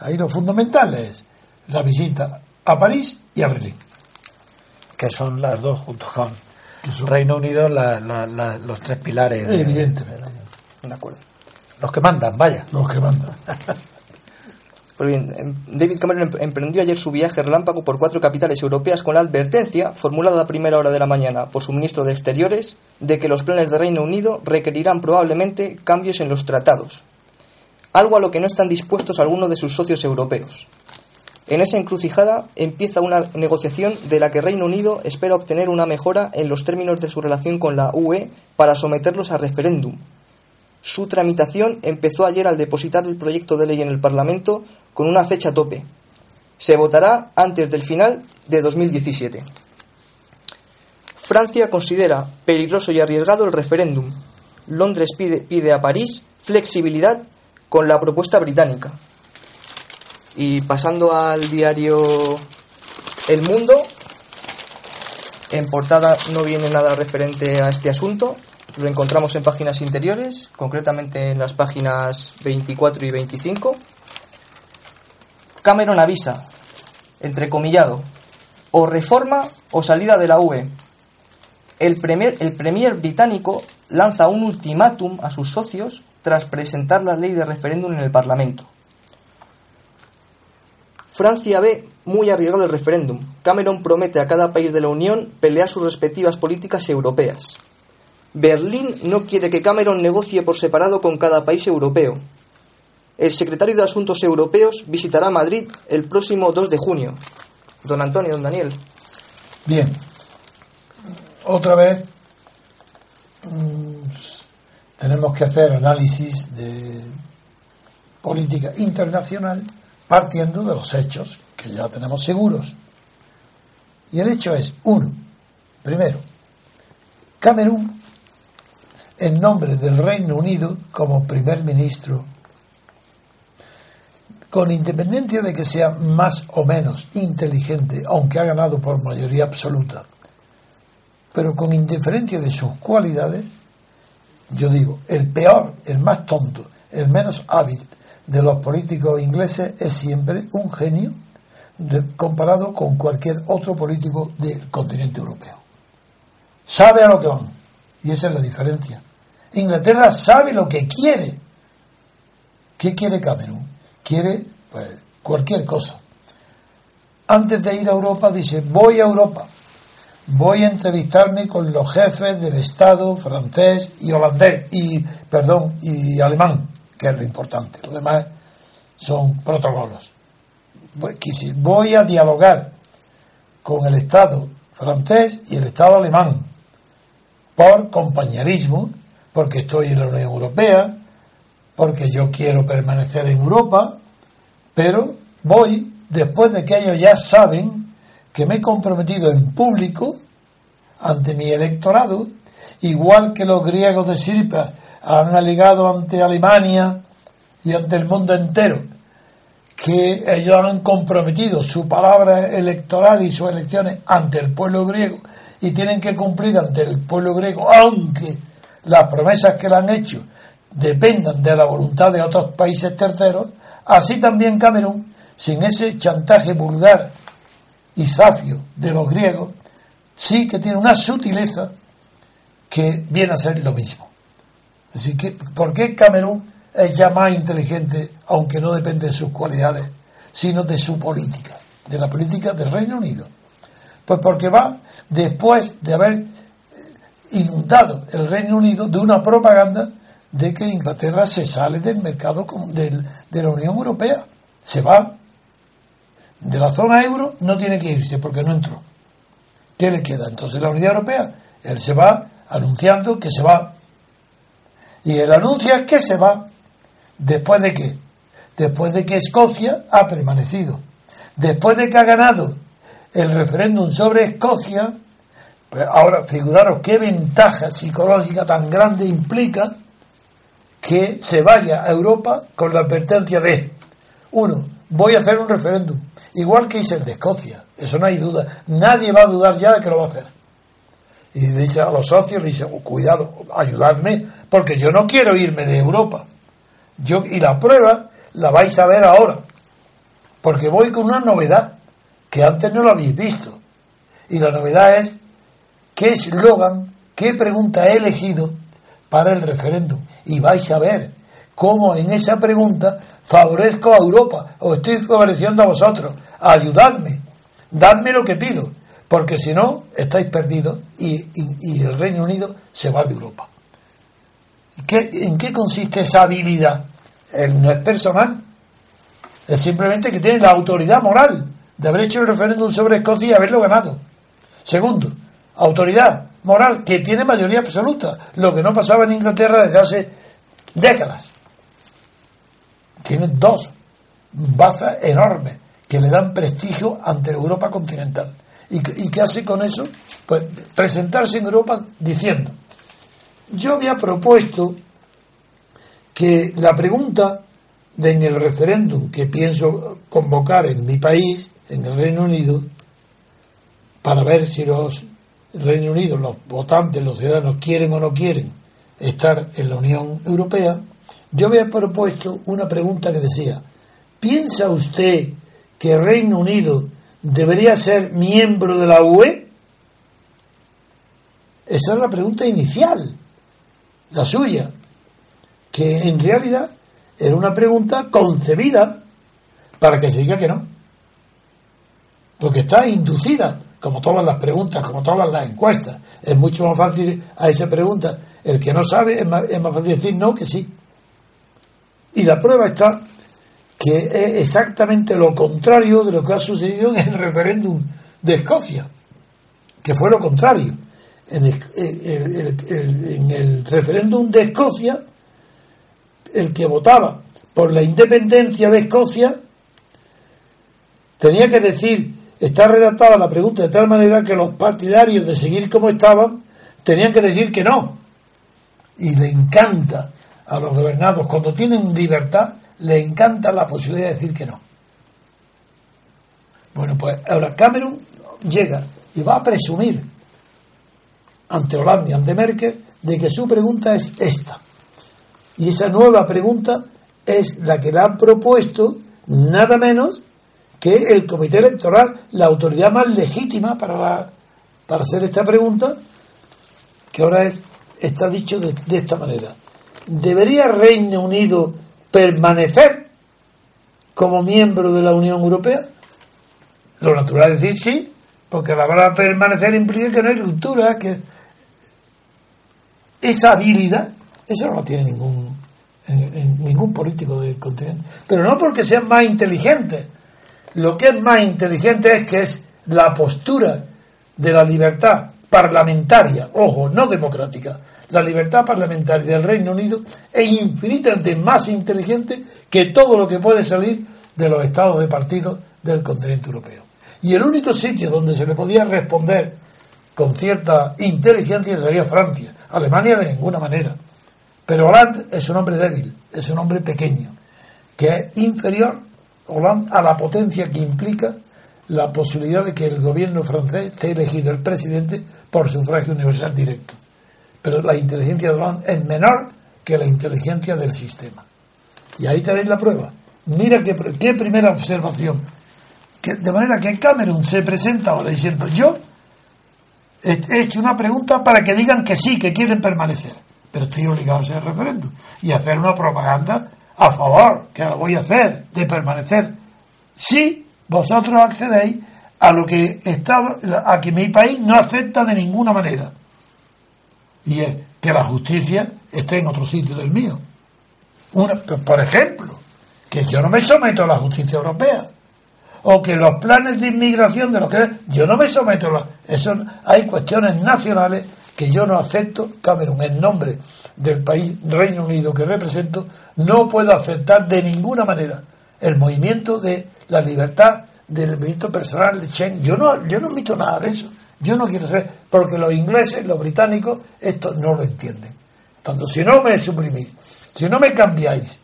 Ahí lo fundamental es la visita a París y a Berlín.
que son las dos junto con Reino Unido la- la- la- los tres pilares de-
Evidentemente,
De acuerdo.
los que mandan vaya
los que mandan.
Pues bien, em, David Cameron em- emprendió ayer su viaje relámpago por cuatro capitales europeas con la advertencia, formulada a primera hora de la mañana por su ministro de Exteriores, de que los planes de Reino Unido requerirán probablemente cambios en los tratados, algo a lo que no están dispuestos algunos de sus socios europeos. En esa encrucijada empieza una negociación de la que Reino Unido espera obtener una mejora en los términos de su relación con la UE para someterlos a referéndum. Su tramitación empezó ayer al depositar el proyecto de ley en el Parlamento con una fecha tope. Se votará antes del final de 2017. Francia considera peligroso y arriesgado el referéndum. Londres pide, a París flexibilidad con la propuesta británica. Y pasando al diario El Mundo, en portada no viene nada referente a este asunto. Lo encontramos en páginas interiores, concretamente en las páginas 24 y 25. Cameron avisa, entrecomillado, o reforma o salida de la UE. El premier, el premier británico lanza un ultimátum a sus socios tras presentar la ley de referéndum en el Parlamento. Francia ve muy arriesgado el referéndum. Cameron promete a cada país de la Unión pelear sus respectivas políticas europeas. Berlín no quiere que Cameron negocie por separado con cada país europeo. El secretario de Asuntos Europeos visitará Madrid el próximo 2 de junio. Don Antonio, don Daniel.
Bien. Otra vez mmm, tenemos que hacer análisis de política internacional partiendo de los hechos que ya tenemos seguros. Y el hecho es, uno, primero, Camerún, en nombre del Reino Unido como primer ministro, con independencia de que sea más o menos inteligente, aunque ha ganado por mayoría absoluta, pero con indiferencia de sus cualidades, yo digo, el peor, el más tonto, el menos hábil, de los políticos ingleses es siempre un genio comparado con cualquier otro político del continente europeo. Sabe a lo que van. Y esa es la diferencia. Inglaterra sabe lo que quiere. ¿Qué quiere Camerún? Quiere pues, cualquier cosa. Antes de ir a Europa dice, voy a Europa. Voy a entrevistarme con los jefes del Estado francés y holandés y, perdón, y alemán que es lo importante. Lo demás son protocolos. Voy a dialogar con el Estado francés y el Estado alemán por compañerismo, porque estoy en la Unión Europea, porque yo quiero permanecer en Europa, pero voy después de que ellos ya saben que me he comprometido en público ante mi electorado, igual que los griegos de Sirpa han alegado ante Alemania y ante el mundo entero que ellos han comprometido su palabra electoral y sus elecciones ante el pueblo griego y tienen que cumplir ante el pueblo griego, aunque las promesas que le han hecho dependan de la voluntad de otros países terceros, así también Camerún, sin ese chantaje vulgar y zafio de los griegos, sí que tiene una sutileza que viene a ser lo mismo. Así que, ¿por qué Camerún es ya más inteligente, aunque no depende de sus cualidades, sino de su política, de la política del Reino Unido? Pues porque va después de haber eh, inundado el Reino Unido de una propaganda de que Inglaterra se sale del mercado de la Unión Europea, se va de la zona euro, no tiene que irse porque no entró. ¿Qué le queda entonces la Unión Europea? Él se va anunciando que se va y el anuncio es que se va. ¿Después de qué? Después de que Escocia ha permanecido. Después de que ha ganado el referéndum sobre Escocia, pues ahora figuraros qué ventaja psicológica tan grande implica que se vaya a Europa con la advertencia de, uno, voy a hacer un referéndum, igual que hice el de Escocia, eso no hay duda, nadie va a dudar ya de que lo va a hacer. Y dice a los socios, le dice, cuidado, ayudadme, porque yo no quiero irme de Europa. Yo, y la prueba la vais a ver ahora, porque voy con una novedad que antes no lo habéis visto. Y la novedad es qué eslogan, qué pregunta he elegido para el referéndum. Y vais a ver cómo en esa pregunta favorezco a Europa, o estoy favoreciendo a vosotros. Ayudadme, dadme lo que pido porque si no, estáis perdidos y, el Reino Unido se va de Europa. ¿Qué, ¿En qué consiste esa habilidad? no es personal, Es simplemente que tiene la autoridad moral de haber hecho el referéndum sobre Escocia y haberlo ganado. Segundo, autoridad moral que tiene mayoría absoluta, lo que no pasaba en Inglaterra desde hace décadas. Tienen dos bazas enormes que le dan prestigio ante Europa continental. ¿Y, ¿Y qué hace con eso? Pues presentarse en Europa diciendo, yo había propuesto que la pregunta de en el referéndum que pienso convocar en mi país, en el Reino Unido, para ver si los Reino Unido, los votantes, los ciudadanos quieren o no quieren estar en la Unión Europea, yo había propuesto una pregunta que decía, ¿piensa usted que el Reino Unido debería ser miembro de la UE? Esa es la pregunta inicial, la suya, que en realidad era una pregunta concebida para que se diga que no, porque está inducida como todas las preguntas, como todas las encuestas. Es mucho más fácil a esa pregunta. El que no sabe es más, fácil decir no que sí. Y la prueba está que es exactamente lo contrario de lo que ha sucedido en el referéndum de Escocia, que fue lo contrario. En el, el referéndum de Escocia, el que votaba por la independencia de Escocia tenía que decir está redactada la pregunta de tal manera que los partidarios de seguir como estaban tenían que decir que no. Y le encanta a los gobernados, cuando tienen libertad, le encanta la posibilidad de decir que no. Bueno, pues ahora Cameron llega y va a presumir ante Holanda y ante Merkel de que su pregunta es esta. Y esa nueva pregunta es la que le han propuesto nada menos que el comité electoral, la autoridad más legítima para, para hacer esta pregunta, que ahora es, está dicho de, de esta manera. ¿Debería Reino Unido permanecer como miembro de la Unión Europea? Lo natural es decir sí, porque la palabra permanecer implica que no hay ruptura, que esa habilidad, eso no la tiene ningún, ningún político del continente. Pero no porque sean más inteligentes, lo que es más inteligente es que es la postura de la libertad parlamentaria, ojo, no democrática, la libertad parlamentaria del Reino Unido es infinitamente más inteligente que todo lo que puede salir de los estados de partido del continente europeo. Y el único sitio donde se le podía responder con cierta inteligencia sería Francia, Alemania de ninguna manera. Pero Hollande es un hombre débil, es un hombre pequeño, que es inferior a la potencia que implica la posibilidad de que el gobierno francés esté elegido el presidente por sufragio universal directo. Pero la inteligencia de Hollande es menor que la inteligencia del sistema. Y ahí tenéis la prueba. Mira qué, primera observación. De manera que Cameron se presenta ahora diciendo, yo he hecho una pregunta para que digan que sí, que quieren permanecer. Pero estoy obligado a hacer referéndum y hacer una propaganda a favor, que lo voy a hacer, de permanecer, si vosotros accedéis a lo que está, a que mi país no acepta de ninguna manera. Y es que la justicia esté en otro sitio del mío. Una, por ejemplo, que yo no me someto a la justicia europea. O que los planes de inmigración de los que yo no me someto a la, eso hay cuestiones nacionales que yo no acepto, Cameron, en nombre del país Reino Unido que represento, no puedo aceptar de ninguna manera el movimiento de la libertad del movimiento personal de Chen. Yo no, yo no nada de eso. Yo no quiero ser, porque los ingleses, los británicos, esto no lo entienden. Tanto si no me suprimís, si no me cambiáis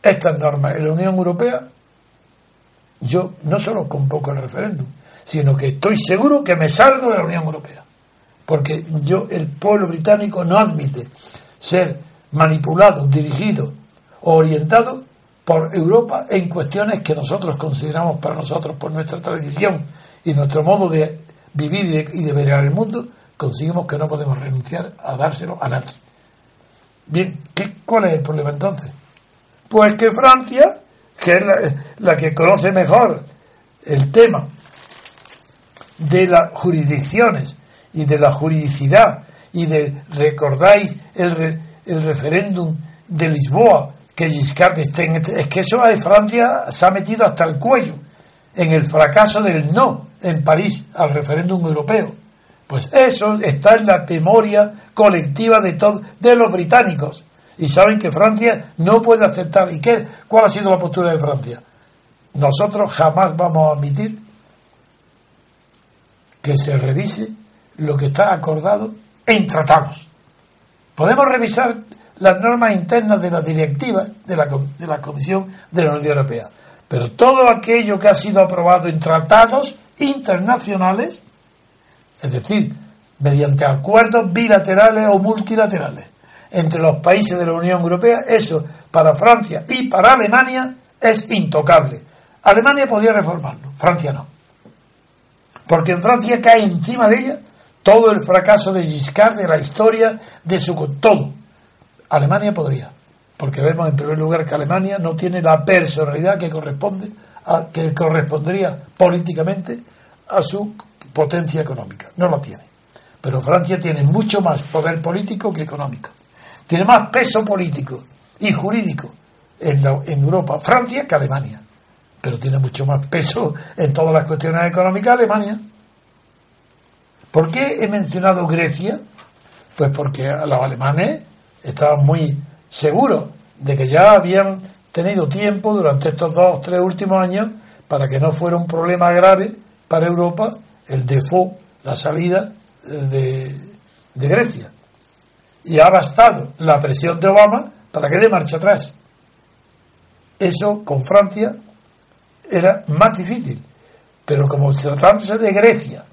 estas normas en la Unión Europea, yo no solo convoco el referéndum, sino que estoy seguro que me salgo de la Unión Europea porque yo, el pueblo británico no admite ser manipulado, dirigido o orientado por Europa en cuestiones que nosotros consideramos para nosotros, por nuestra tradición y nuestro modo de vivir y de, ver el mundo, conseguimos que no podemos renunciar a dárselo a nadie. Bien, ¿qué, ¿cuál es el problema entonces? Pues que Francia, que es la, la que conoce mejor el tema de las jurisdicciones y de la juridicidad y de, recordáis el, el referéndum de Lisboa que Giscard esté en es que eso de Francia se ha metido hasta el cuello en el fracaso del no en París al referéndum europeo. Pues eso está en la memoria colectiva de todos de los británicos y saben que Francia no puede aceptar. ¿Y qué? ¿Cuál ha sido la postura de Francia? Nosotros jamás vamos a admitir que se revise lo que está acordado en tratados. Podemos revisar las normas internas de la directiva de la, de la Comisión de la Unión Europea, pero todo aquello que ha sido aprobado en tratados internacionales, es decir, mediante acuerdos bilaterales o multilaterales entre los países de la Unión Europea, eso para Francia y para Alemania es intocable. Alemania podía reformarlo, Francia no. Porque en Francia cae encima de ella todo el fracaso de Giscard, de la historia, de su todo. Alemania podría, porque vemos en primer lugar que Alemania no tiene la personalidad que corresponde a, que correspondería políticamente a su potencia económica. No la tiene. Pero Francia tiene mucho más poder político que económico. Tiene más peso político y jurídico en, la- en Europa, Francia, que Alemania. Pero tiene mucho más peso en todas las cuestiones económicas Alemania. ¿Por qué he mencionado Grecia? Pues porque los alemanes estaban muy seguros de que ya habían tenido tiempo durante estos dos o tres últimos años para que no fuera un problema grave para Europa el default, la salida eh, de, Grecia. Y ha bastado la presión de Obama para que dé marcha atrás. Eso con Francia era más difícil. Pero como tratándose de Grecia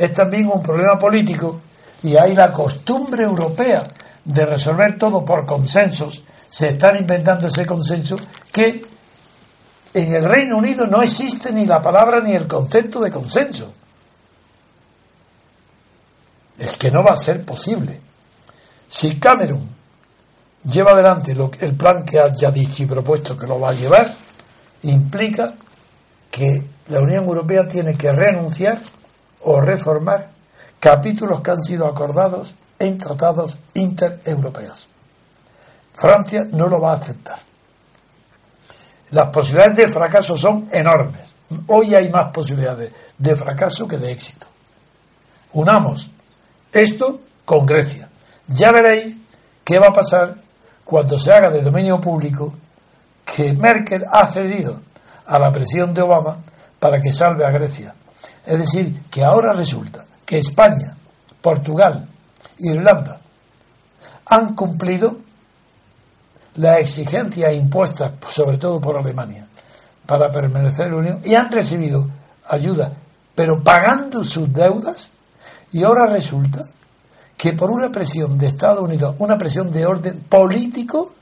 es también un problema político y hay la costumbre europea de resolver todo por consensos, se están inventando ese consenso que en el Reino Unido no existe ni la palabra ni el concepto de consenso. Es que no va a ser posible. Si Cameron lleva adelante el plan que haya dicho y propuesto que lo va a llevar, implica que la Unión Europea tiene que renunciar o reformar capítulos que han sido acordados en tratados intereuropeos. Francia no lo va a aceptar. Las posibilidades de fracaso son enormes. Hoy hay más posibilidades de fracaso que de éxito. Unamos esto con Grecia. Ya veréis qué va a pasar cuando se haga de dominio público que Merkel ha cedido a la presión de Obama para que salve a Grecia. Es decir, que ahora resulta que España, Portugal, Irlanda han cumplido las exigencias impuestas, sobre todo por Alemania, para permanecer en la Unión y han recibido ayuda, pero pagando sus deudas y ahora resulta que por una presión de Estados Unidos, una presión de orden político,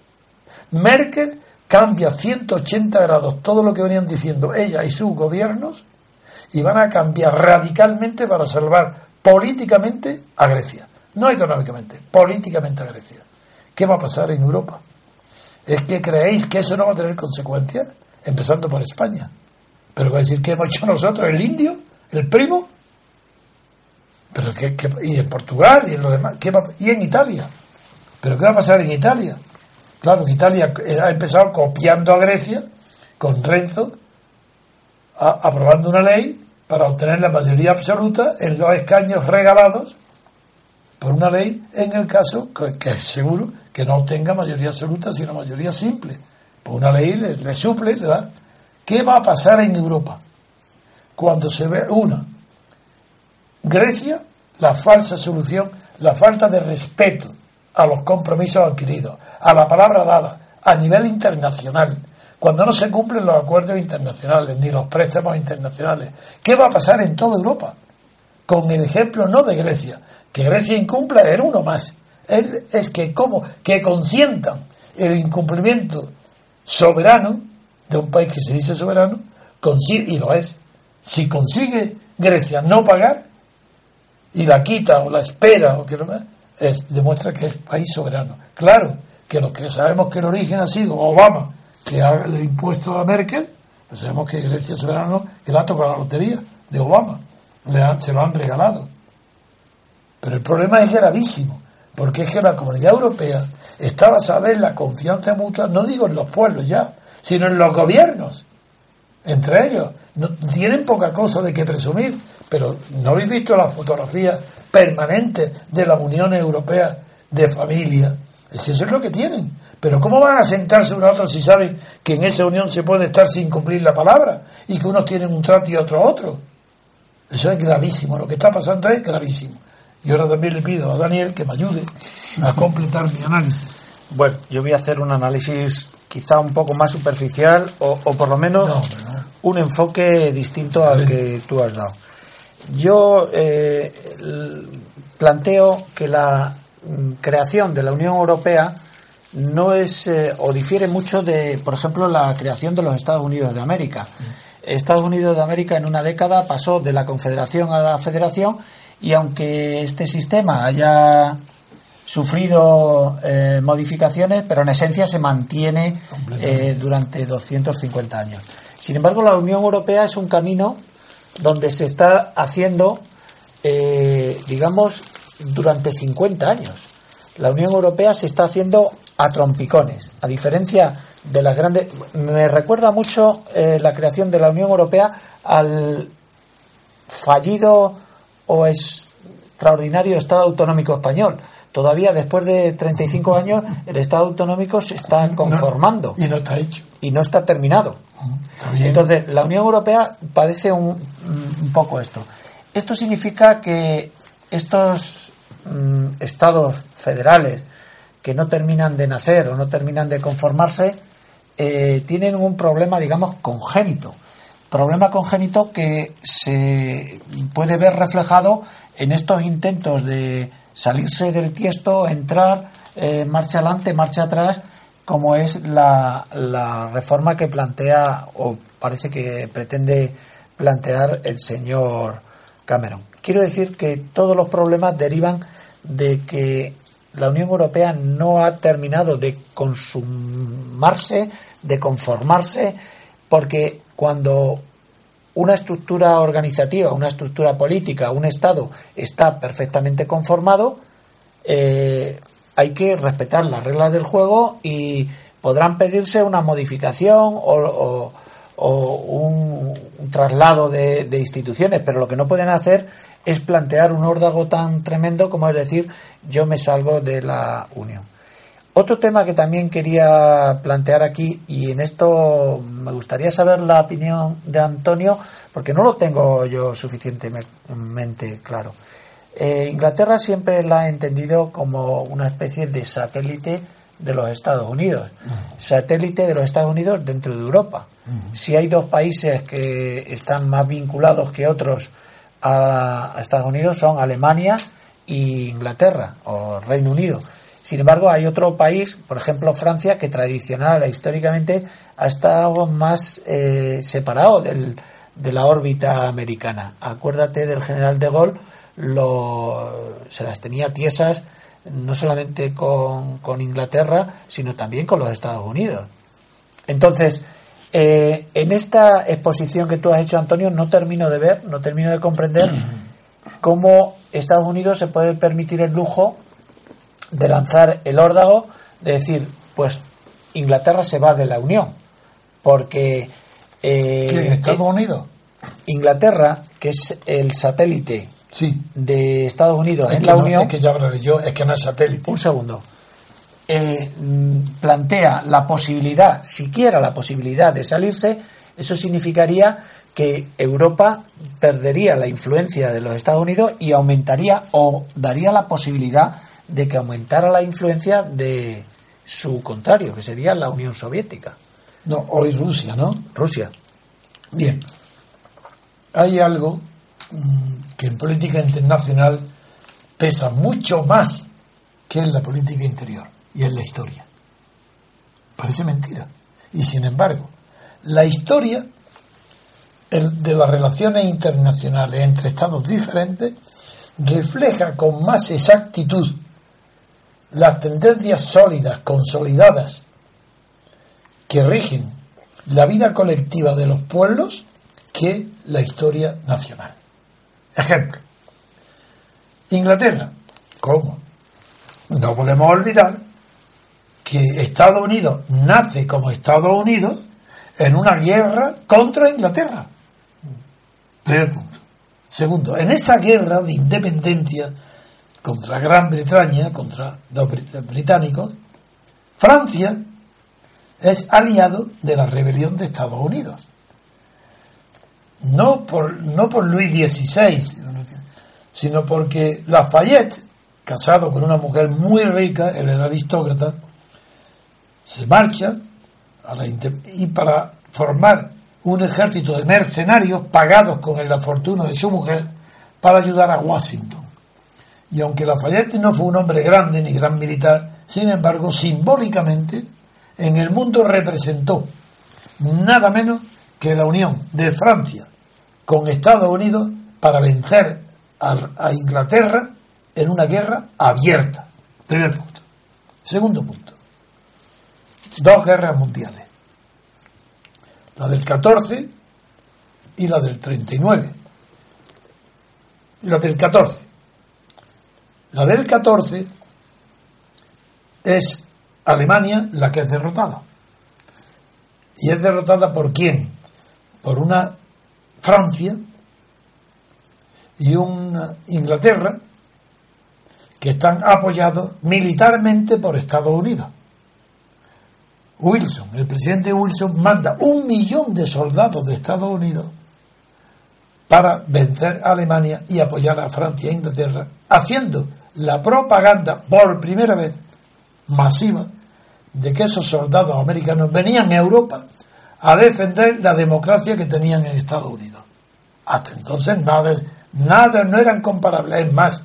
Merkel cambia 180 grados todo lo que venían diciendo ella y sus gobiernos y van a cambiar radicalmente para salvar políticamente a Grecia. No económicamente, políticamente a Grecia. ¿Qué va a pasar en Europa? ¿Es que creéis que eso no va a tener consecuencias? Empezando por España. Pero va a decir, ¿qué hemos hecho nosotros? ¿El indio? ¿El primo? Pero ¿qué, qué- y en Portugal y en lo demás, ¿qué va- y en Italia. ¿Pero qué va a pasar en Italia? Claro, Italia eh, ha empezado copiando a Grecia con Renzo, aprobando una ley para obtener la mayoría absoluta en los escaños regalados por una ley en el caso que, seguro que no obtenga mayoría absoluta sino mayoría simple. Por una ley le, le suple, le. ¿Qué va a pasar en Europa cuando se ve una Grecia, la falsa solución, la falta de respeto a los compromisos adquiridos, a la palabra dada, a nivel internacional, cuando no se cumplen los acuerdos internacionales ni los préstamos internacionales. ¿Qué va a pasar en toda Europa? Con el ejemplo no de Grecia, que Grecia incumpla era uno más. Es que como que consientan el incumplimiento soberano de un país que se dice soberano, consigue, y lo es, si consigue Grecia no pagar, y la quita o la espera o que no más, es, demuestra que es país soberano. Claro que los que sabemos que el origen ha sido Obama, que ha le ha impuesto a Merkel, pues sabemos que Grecia soberano, ha tocado la lotería de Obama, le han- se lo han regalado. Pero el problema es gravísimo, porque es que la comunidad europea está basada en la confianza mutua, no digo en los pueblos ya, sino en los gobiernos, entre ellos. Tienen poca cosa de que presumir, pero ¿no habéis visto las fotografías permanentes de la Unión Europea de familia? Eso es lo que tienen. Pero ¿cómo van a sentarse unos a otros si saben que en esa unión se puede estar sin cumplir la palabra y que unos tienen un trato y otros otro? Eso es gravísimo, lo que está pasando es gravísimo. Y ahora también le pido a Daniel que me ayude a completar mi análisis.
Bueno, yo voy a hacer un análisis quizá un poco más superficial o, por lo menos un enfoque distinto al que tú has dado. Yo eh, planteo que la creación de la Unión Europea no es eh, o difiere mucho de, por ejemplo, la creación de los Estados Unidos de América. Estados Unidos de América en una década pasó de la confederación a la federación y aunque este sistema haya sufrido eh, modificaciones, pero en esencia se mantiene eh, durante 250 años. Sin embargo, la Unión Europea es un camino donde se está haciendo, digamos, durante 50 años. La Unión Europea se está haciendo a trompicones. A diferencia de las grandes. Me recuerda mucho eh, la creación de la Unión Europea al fallido o extraordinario Estado autonómico español. Todavía después de 35 años el Estado autonómico se está conformando.
y no está hecho.
Y no está terminado. Entonces, la Unión Europea padece un, un, poco esto. Esto significa que estos mm, estados federales, que no terminan de nacer o no terminan de conformarse, eh, tienen un problema, digamos, congénito. Problema congénito que se puede ver reflejado en estos intentos de salirse del tiesto, entrar, eh, marcha adelante, marcha atrás, como es la, la reforma que plantea o parece que pretende plantear el señor Cameron. Quiero decir que todos los problemas derivan de que la Unión Europea no ha terminado de consumarse, de conformarse, porque cuando una estructura organizativa, una estructura política, un Estado está perfectamente conformado, eh, hay que respetar las reglas del juego y podrán pedirse una modificación o, un, traslado de, de, instituciones, pero lo que no pueden hacer es plantear un órdago tan tremendo como es decir, yo me salgo de la Unión. Otro tema que también quería plantear aquí, y en esto me gustaría saber la opinión de Antonio, porque no lo tengo yo suficientemente claro. Eh, Inglaterra siempre la ha entendido como una especie de satélite de los Estados Unidos, satélite de los Estados Unidos dentro de Europa. Si hay dos países que están más vinculados que otros a, Estados Unidos son Alemania e Inglaterra o Reino Unido. Sin embargo, hay otro país, por ejemplo Francia, que tradicional e históricamente ha estado más eh, separado del, de la órbita americana. Acuérdate del general de Gaulle, lo, se las tenía tiesas no solamente con, con Inglaterra, sino también con los Estados Unidos. Entonces, eh, en esta exposición que tú has hecho, Antonio, no termino de ver, no termino de comprender cómo Estados Unidos se puede permitir el lujo de lanzar el órdago, de decir, pues Inglaterra se va de la Unión, porque...
Eh, Estados Unidos?
Inglaterra, que es el satélite
sí.
de Estados Unidos en la Unión...
Es que ya hablaré yo, es que no es satélite.
Un segundo. Eh, plantea la posibilidad, siquiera la posibilidad de salirse, eso significaría que Europa perdería la influencia de los Estados Unidos y aumentaría o daría la posibilidad de que aumentara la influencia de su contrario, que sería la Unión Soviética.
No, hoy Rusia, ¿no?
Rusia.
Bien. Hay algo mm, que en política internacional pesa mucho más que en la política interior y es la historia. Parece mentira. Y sin embargo, la historia de las relaciones internacionales entre estados diferentes refleja con más exactitud las tendencias sólidas, consolidadas, que rigen la vida colectiva de los pueblos que la historia nacional. Ejemplo, Inglaterra, ¿cómo? no podemos olvidar que Estados Unidos nace como Estados Unidos en una guerra contra Inglaterra. Primer punto. Segundo, en esa guerra de independencia contra Gran Bretaña, contra los británicos, Francia es aliado de la rebelión de Estados Unidos. No por, no por Luis XVI, sino porque Lafayette, casado con una mujer muy rica, él era aristócrata, se marcha y para formar un ejército de mercenarios pagados con la fortuna de su mujer para ayudar a Washington. Y aunque Lafayette no fue un hombre grande ni gran militar, sin embargo, simbólicamente, en el mundo representó nada menos que la unión de Francia con Estados Unidos para vencer a, Inglaterra en una guerra abierta. Primer punto. Segundo punto. Dos guerras mundiales. La del 14 y la del 39. La del 14. La del 14 es Alemania la que es derrotada. ¿Y es derrotada por quién? Por una Francia y una Inglaterra que están apoyados militarmente por Estados Unidos. Wilson, el presidente Wilson, manda un millón de soldados de Estados Unidos para vencer a Alemania y apoyar a Francia e Inglaterra, haciendo la propaganda por primera vez masiva de que esos soldados americanos venían a Europa a defender la democracia que tenían en Estados Unidos. Hasta entonces nada, nada no eran comparables. Es más,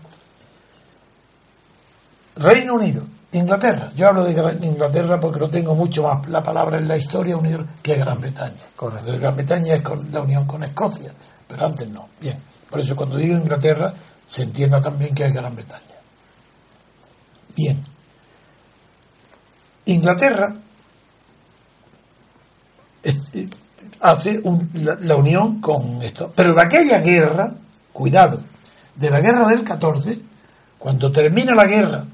Reino Unido, Inglaterra. Yo hablo de Inglaterra porque no tengo mucho más la palabra en la historia que Gran Bretaña. Correcto. Gran Bretaña es con la unión con Escocia, pero antes no. Bien. Por eso cuando digo Inglaterra se entienda también que es Gran Bretaña. Bien. Inglaterra eh, hace la, unión con esto. Pero de aquella guerra, cuidado, de la guerra del 14, cuando termina la guerra,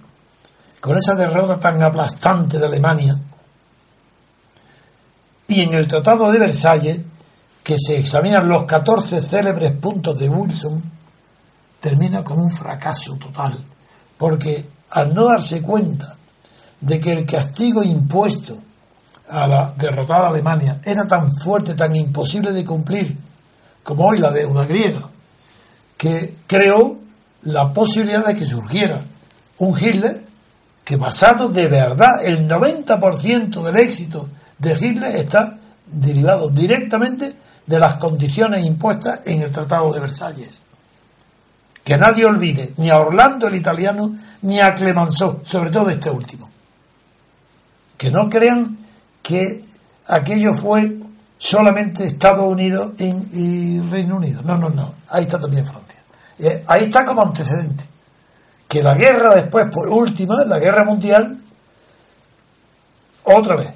con esa derrota tan aplastante de Alemania, y en el Tratado de Versalles, que se examinan los 14 célebres puntos de Wilson, termina con un fracaso total, porque al no darse cuenta de que el castigo impuesto a la derrotada Alemania era tan fuerte, tan imposible de cumplir, como hoy la deuda griega, que creó la posibilidad de que surgiera un Hitler que basado de verdad, el 90% del éxito de Hitler está derivado directamente de las condiciones impuestas en el Tratado de Versalles. Que nadie olvide ni a Orlando el italiano ni a Clemenceau, sobre todo este último. Que no crean que aquello fue solamente Estados Unidos y Reino Unido. No, no, no. Ahí está también Francia. Eh, ahí está como antecedente. Que la guerra después, por última, la guerra mundial, otra vez.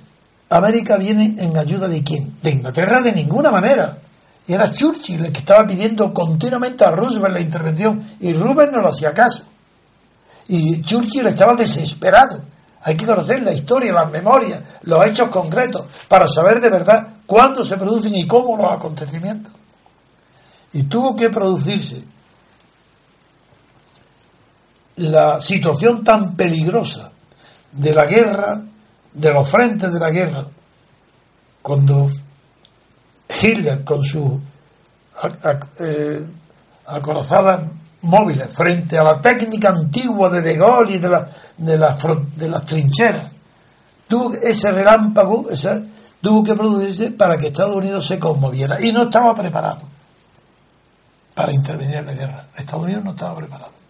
América viene en ayuda de quién? De Inglaterra de ninguna manera. Y era Churchill el que estaba pidiendo continuamente a Roosevelt la intervención y Roosevelt no lo hacía caso. Y Churchill estaba desesperado. Hay que conocer la historia, las memorias, los hechos concretos, para saber de verdad cuándo se producen y cómo los acontecimientos. Y tuvo que producirse la situación tan peligrosa de la guerra, de los frentes de la guerra, cuando Hitler con sus eh, acorazadas móviles frente a la técnica antigua de De Gaulle y de, la, de, de las trincheras. Tuvo ese relámpago ese, tuvo que producirse para que Estados Unidos se conmoviera y no estaba preparado para intervenir en la guerra. Estados Unidos no estaba preparado.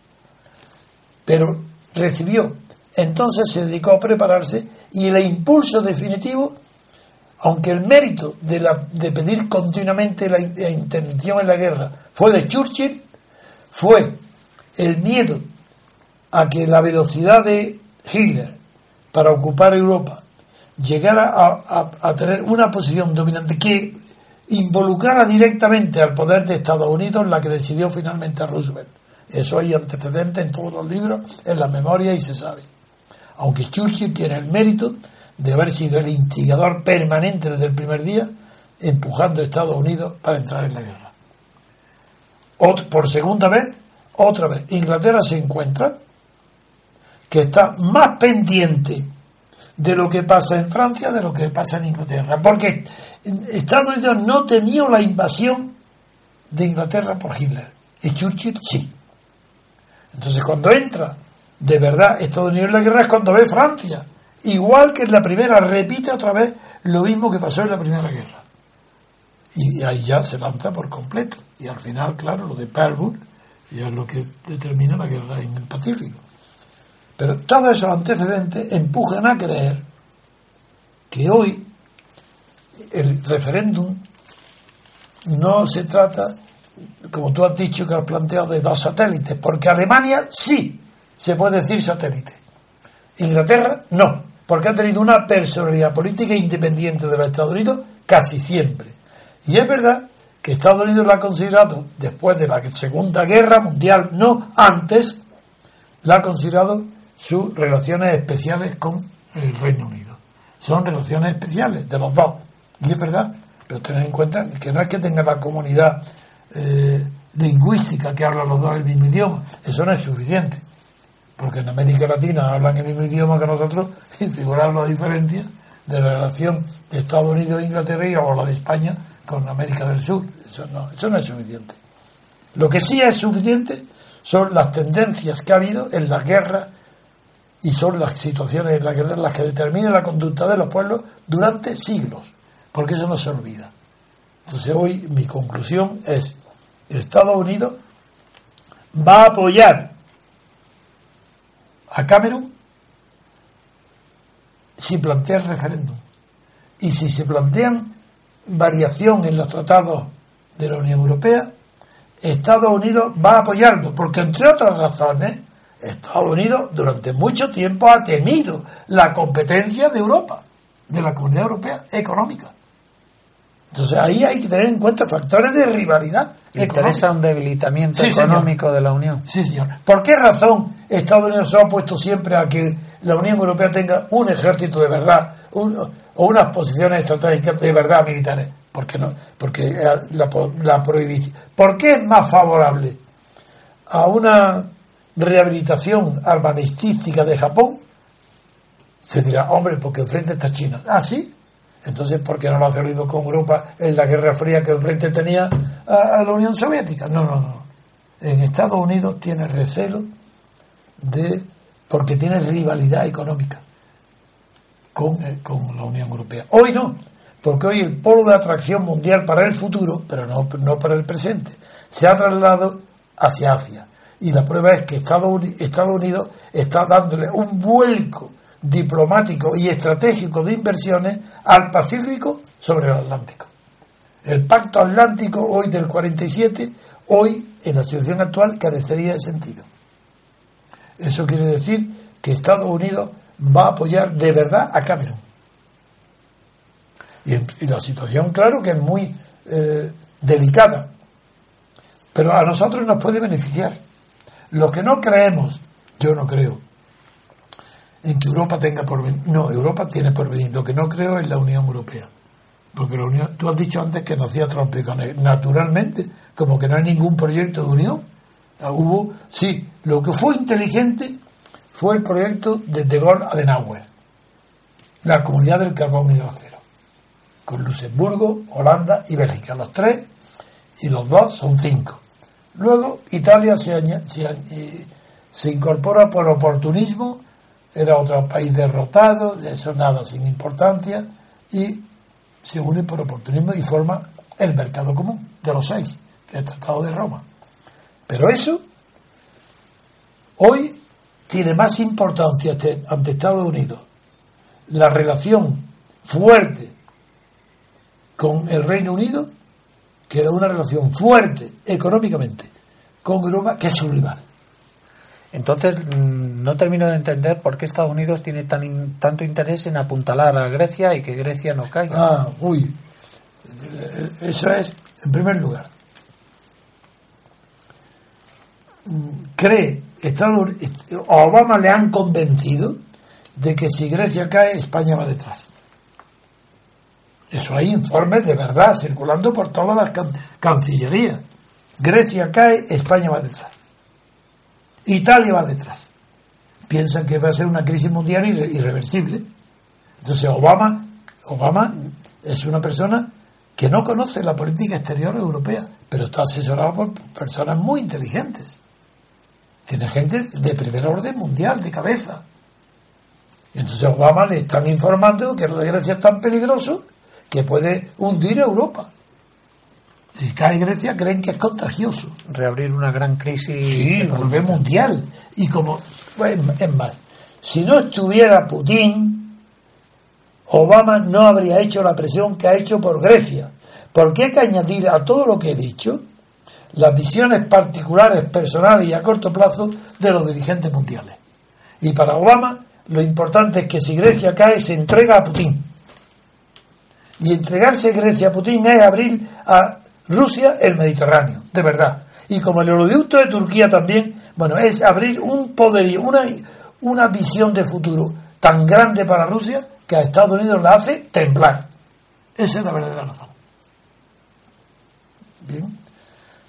Pero recibió. Entonces se dedicó a prepararse y el impulso definitivo, aunque el mérito de, la, de pedir continuamente la intervención en la guerra fue de Churchill, fue el miedo a que la velocidad de Hitler para ocupar Europa llegara a, tener una posición dominante que involucrara directamente al poder de Estados Unidos, la que decidió finalmente a Roosevelt. Eso hay antecedentes en todos los libros, en la memoria y se sabe. aunque Churchill tiene el mérito de haber sido el instigador permanente desde el primer día, empujando a Estados Unidos para entrar en la guerra. por segunda vez, otra vez, Inglaterra se encuentra que está más pendiente de lo que pasa en Francia de lo que pasa en Inglaterra. Porque Estados Unidos no temió la invasión de Inglaterra por Hitler. Y Churchill sí. Entonces cuando entra de verdad Estados Unidos en la guerra es cuando ve Francia. Igual que en la primera, repite otra vez lo mismo que pasó en la primera guerra. Y ahí ya se lanza por completo. Y al final, claro, lo de Pearl ya es lo que determina la guerra en el Pacífico. Pero todos esos antecedentes empujan a creer que hoy el referéndum no se trata, como tú has dicho que has planteado, de dos satélites, porque Alemania sí se puede decir satélite. Inglaterra no, porque ha tenido una personalidad política independiente de los Estados Unidos casi siempre. Y es verdad que Estados Unidos la ha considerado, después de la Segunda Guerra Mundial, no antes, la ha considerado sus relaciones especiales con el Reino Unido. Son relaciones especiales de los dos. Y es verdad, pero tener en cuenta que no es que tenga la comunidad eh, lingüística que habla los dos el mismo idioma, eso no es suficiente. Porque en América Latina hablan el mismo idioma que nosotros y figurar la diferencia de la relación de Estados Unidos e Inglaterra y o la de España con América del Sur. Eso no, eso no es suficiente. Lo que sí es suficiente son las tendencias que ha habido en las guerras y son las situaciones en las que, las que determinan la conducta de los pueblos durante siglos, porque eso no se olvida. Entonces hoy mi conclusión es Estados Unidos va a apoyar a Camerún si plantea el referéndum. Y si se plantean variación en los tratados de la Unión Europea, Estados Unidos va a apoyarlo, porque entre otras razones, Estados Unidos durante mucho tiempo ha tenido la competencia de Europa, de la Comunidad Europea económica. Entonces ahí hay que tener en cuenta factores de rivalidad.
Interesa un debilitamiento económico de la Unión.
Sí, señor. ¿Por qué razón Estados Unidos se ha opuesto siempre a que la Unión Europea tenga un ejército de verdad o unas posiciones estratégicas de verdad militares? ¿Por qué no? Porque la, la prohibición. ¿Por qué es más favorable a una rehabilitación armamentística de Japón, se dirá, hombre, porque enfrente está China. Ah, sí. Entonces, ¿por qué no lo hace lo mismo con Europa en la Guerra Fría que enfrente tenía a, la Unión Soviética? No, no, no. En Estados Unidos tiene recelo de porque tiene rivalidad económica con, eh, con la Unión Europea. Hoy no, porque hoy el polo de atracción mundial para el futuro, pero no, no para el presente, se ha trasladado hacia Asia y la prueba es que Estados Unidos está dándole un vuelco diplomático y estratégico de inversiones al Pacífico sobre el Atlántico. El pacto atlántico hoy del 47, hoy en la situación actual carecería de sentido. Eso quiere decir que Estados Unidos va a apoyar de verdad a Cameron. Y, la situación, claro, que es muy eh, delicada, pero a nosotros nos puede beneficiar. Lo que no creemos, yo no creo, en que Europa tenga por venir. No, Europa tiene por venir. Lo que no creo es la Unión Europea. Porque la Unión, tú has dicho antes que nacía Trump naturalmente, como que no hay ningún proyecto de unión. Ah, hubo, sí, lo que fue inteligente fue el proyecto de De Adenauer, la comunidad del carbón y del acero, con Luxemburgo, Holanda y Bélgica, los tres, y los dos son cinco. Luego Italia se, eh, se, incorpora por oportunismo, era otro país derrotado, eso nada sin importancia, y se une por oportunismo y forma el mercado común de los seis, que es el Tratado de Roma. Pero eso hoy tiene más importancia ante Estados Unidos la relación fuerte con el Reino Unido que era una relación fuerte económicamente con Europa, que es su rival.
Entonces, mm, no termino de entender por qué Estados Unidos tiene tan, tanto interés en apuntalar a Grecia y que Grecia no caiga.
Ah, uy. Eso es, en primer lugar. Cree, Estados, a Obama le han convencido de que si Grecia cae, España va detrás. Eso hay informes de verdad circulando por todas las cancillerías. Grecia cae, España va detrás. Italia va detrás. Piensan que va a ser una crisis mundial irreversible. Entonces Obama, Obama es una persona que no conoce la política exterior europea, pero está asesorado por personas muy inteligentes. Tiene gente de primer orden mundial, de cabeza. Y entonces Obama le están informando que lo de Grecia es tan peligroso que puede hundir Europa. Si cae Grecia, creen que es contagioso.
Reabrir una gran crisis.
Sí, volver mundial. Y como, pues, es más, si no estuviera Putin, Obama no habría hecho la presión que ha hecho por Grecia. Porque hay que añadir a todo lo que he dicho las visiones particulares, personales y a corto plazo de los dirigentes mundiales. Y para Obama, lo importante es que si Grecia cae, se entrega a Putin y entregarse Grecia a Putin es abrir a Rusia el Mediterráneo, de verdad. Y como el oleoducto de Turquía también, bueno, es abrir un poderío, una, una visión de futuro tan grande para Rusia que a Estados Unidos la hace temblar. Esa es la verdadera razón. Bien.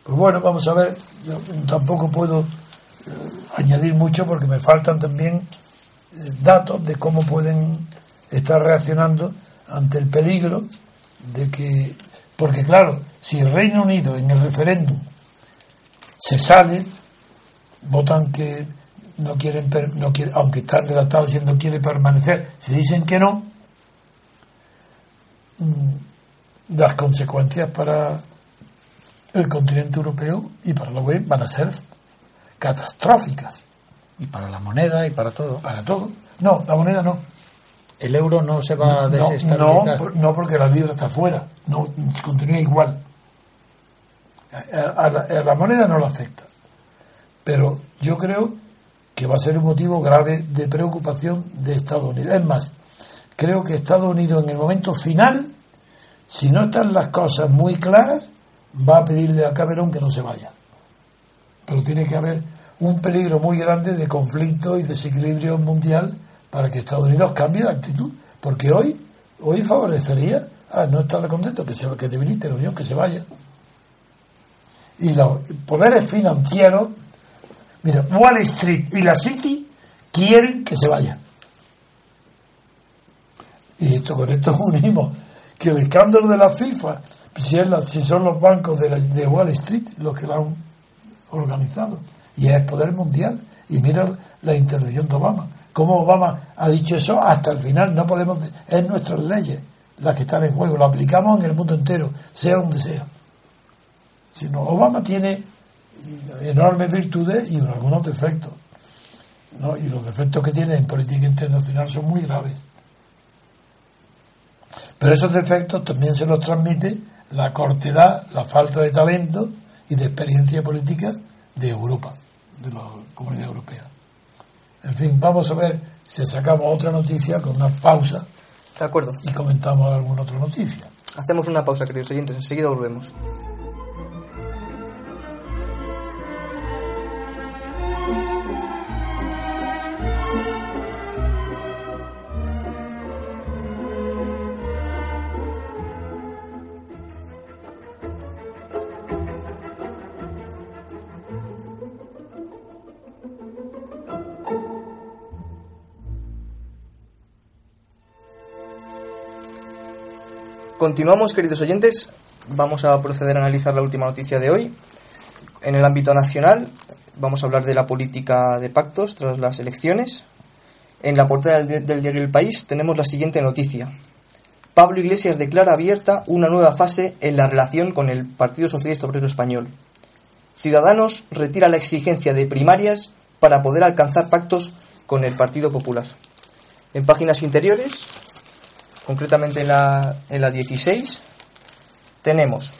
Pues bueno, vamos a ver. Yo tampoco puedo eh, añadir mucho porque me faltan también eh, datos de cómo pueden estar reaccionando ante el peligro de que, porque claro, si el Reino Unido en el referéndum se sale, votan que no quieren, no quieren aunque están redactados diciendo no quiere permanecer, si dicen que no, mm, las consecuencias para el continente europeo y para la UE van a ser catastróficas.
Y para la moneda y para todo.
Para todo. No, la moneda no
el euro no se va a
desestabilizar. No, no, porque la libra está fuera, no continúa igual. A, la, moneda no la afecta. Pero yo creo que va a ser un motivo grave de preocupación de Estados Unidos. Es más, creo que Estados Unidos en el momento final, si no están las cosas muy claras, va a pedirle a Cameron que no se vaya. Pero tiene que haber un peligro muy grande de conflicto y desequilibrio mundial para que Estados Unidos cambie de actitud. Porque hoy, hoy favorecería a no estar contento, que se que debilite la Unión, que se vaya. Y los poderes financieros, mira, Wall Street y la City quieren que se vaya. Y esto con esto unimos que el escándalo de la FIFA, si, si son los bancos de, de Wall Street los que lo han organizado, y es poder mundial. Y mira la intervención de Obama ¿Cómo Obama ha dicho eso hasta el final? No podemos, es nuestras leyes las que están en juego, lo aplicamos en el mundo entero, sea donde sea. Sino Obama tiene enormes virtudes y algunos defectos. Y los defectos que tiene en política internacional son muy graves. Pero esos defectos también se los transmite la cortedad, la falta de talento y de experiencia política de Europa, de la comunidad europea. En fin, vamos a ver si sacamos otra noticia con una pausa.
De acuerdo.
Y comentamos alguna otra noticia.
Hacemos una pausa, queridos oyentes. Enseguida volvemos. Continuamos, queridos oyentes. Vamos a proceder a analizar la última noticia de hoy. En el ámbito nacional, vamos a hablar de la política de pactos tras las elecciones. En la portada del, diario El País tenemos la siguiente noticia. Pablo Iglesias declara abierta una nueva fase en la relación con el Partido Socialista Obrero Español. Ciudadanos retira la exigencia de primarias para poder alcanzar pactos con el Partido Popular. En páginas interiores concretamente en la, en la 16, tenemos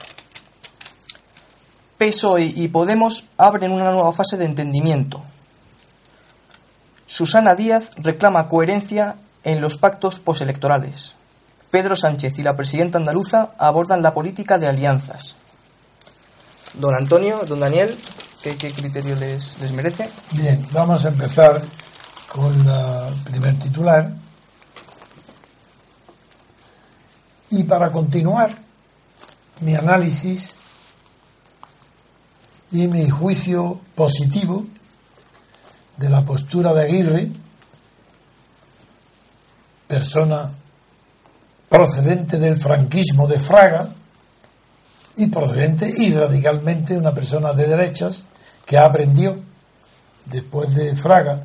PSOE y Podemos abren una nueva fase de entendimiento. Susana Díaz reclama coherencia en los pactos postelectorales. Pedro Sánchez y la presidenta andaluza abordan la política de alianzas. Don Antonio, don Daniel, ¿qué, criterio les, les merece?
Bien, vamos a empezar con la primer titular. Y para continuar mi análisis y mi juicio positivo de la postura de Aguirre, persona procedente del franquismo de Fraga y procedente y radicalmente una persona de derechas que aprendió después de Fraga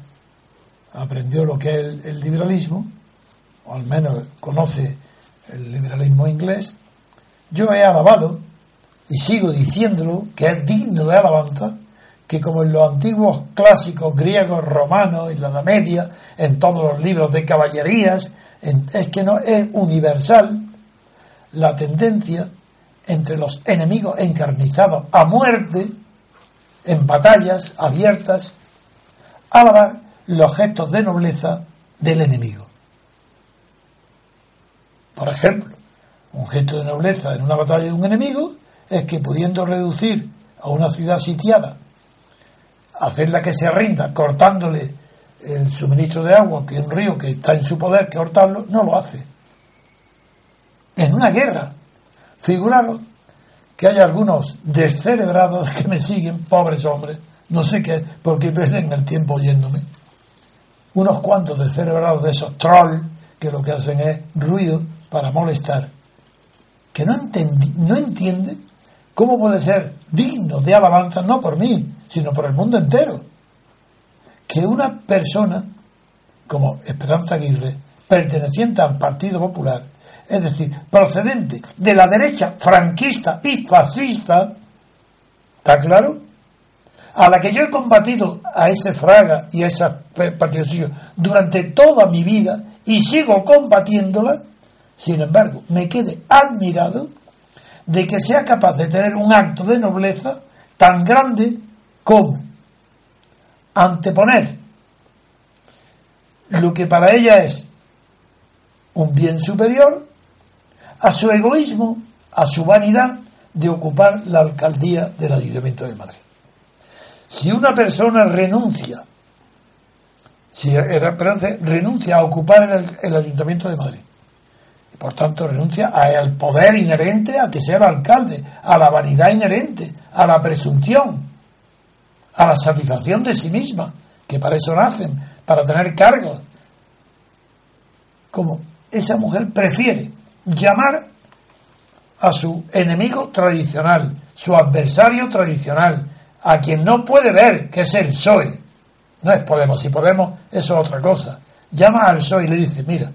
aprendió lo que es el, liberalismo o al menos conoce el liberalismo inglés yo he alabado y sigo diciéndolo que es digno de alabanza que como en los antiguos clásicos griegos, romanos, en la Edad Media, en todos los libros de caballerías, es que no es universal la tendencia entre los enemigos encarnizados a muerte, en batallas abiertas, alabar los gestos de nobleza del enemigo. Por ejemplo, un gesto de nobleza en una batalla de un enemigo es que pudiendo reducir a una ciudad sitiada hacerla que se rinda cortándole el suministro de agua, que un río que está en su poder, que cortarlo, no lo hace. En una guerra. Figuraros que hay algunos descerebrados que me siguen, pobres hombres, no sé qué, porque pierden el tiempo oyéndome. Unos cuantos descerebrados de esos trolls que lo que hacen es ruido para molestar, que no, no entiende cómo puede ser digno de alabanza, no por mí, sino por el mundo entero. Que una persona como Esperanza Aguirre, perteneciente al Partido Popular, es decir, procedente de la derecha franquista y fascista, ¿está claro? A la que yo he combatido a ese Fraga y a ese partido durante toda mi vida y sigo combatiéndola, sin embargo, me quede admirado de que sea capaz de tener un acto de nobleza tan grande ¿Cómo? Anteponer lo que para ella es un bien superior a su egoísmo, a su vanidad de ocupar la alcaldía del Ayuntamiento de Madrid. Si una persona renuncia, si renuncia a ocupar el, Ayuntamiento de Madrid, por tanto renuncia al poder inherente a que sea el alcalde, a la vanidad inherente, a la presunción, a la satisfacción de sí misma, que para eso nacen, para tener cargos. Como esa mujer prefiere llamar a su enemigo tradicional, su adversario tradicional, a quien no puede ver que es el PSOE. No es Podemos, si Podemos eso es otra cosa. Llama al PSOE y le dice, mira,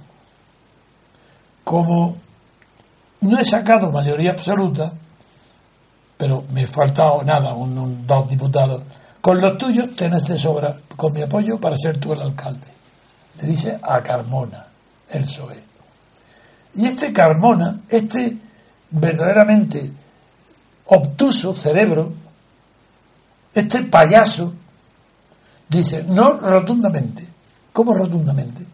como no he sacado mayoría absoluta, pero me he faltado nada, un, dos diputados, con los tuyos tenés de sobra, con mi apoyo, para ser tú el alcalde. Le dice a Carmona, el PSOE. Y este Carmona, este verdaderamente obtuso cerebro, este payaso, dice, no rotundamente. ¿Cómo rotundamente?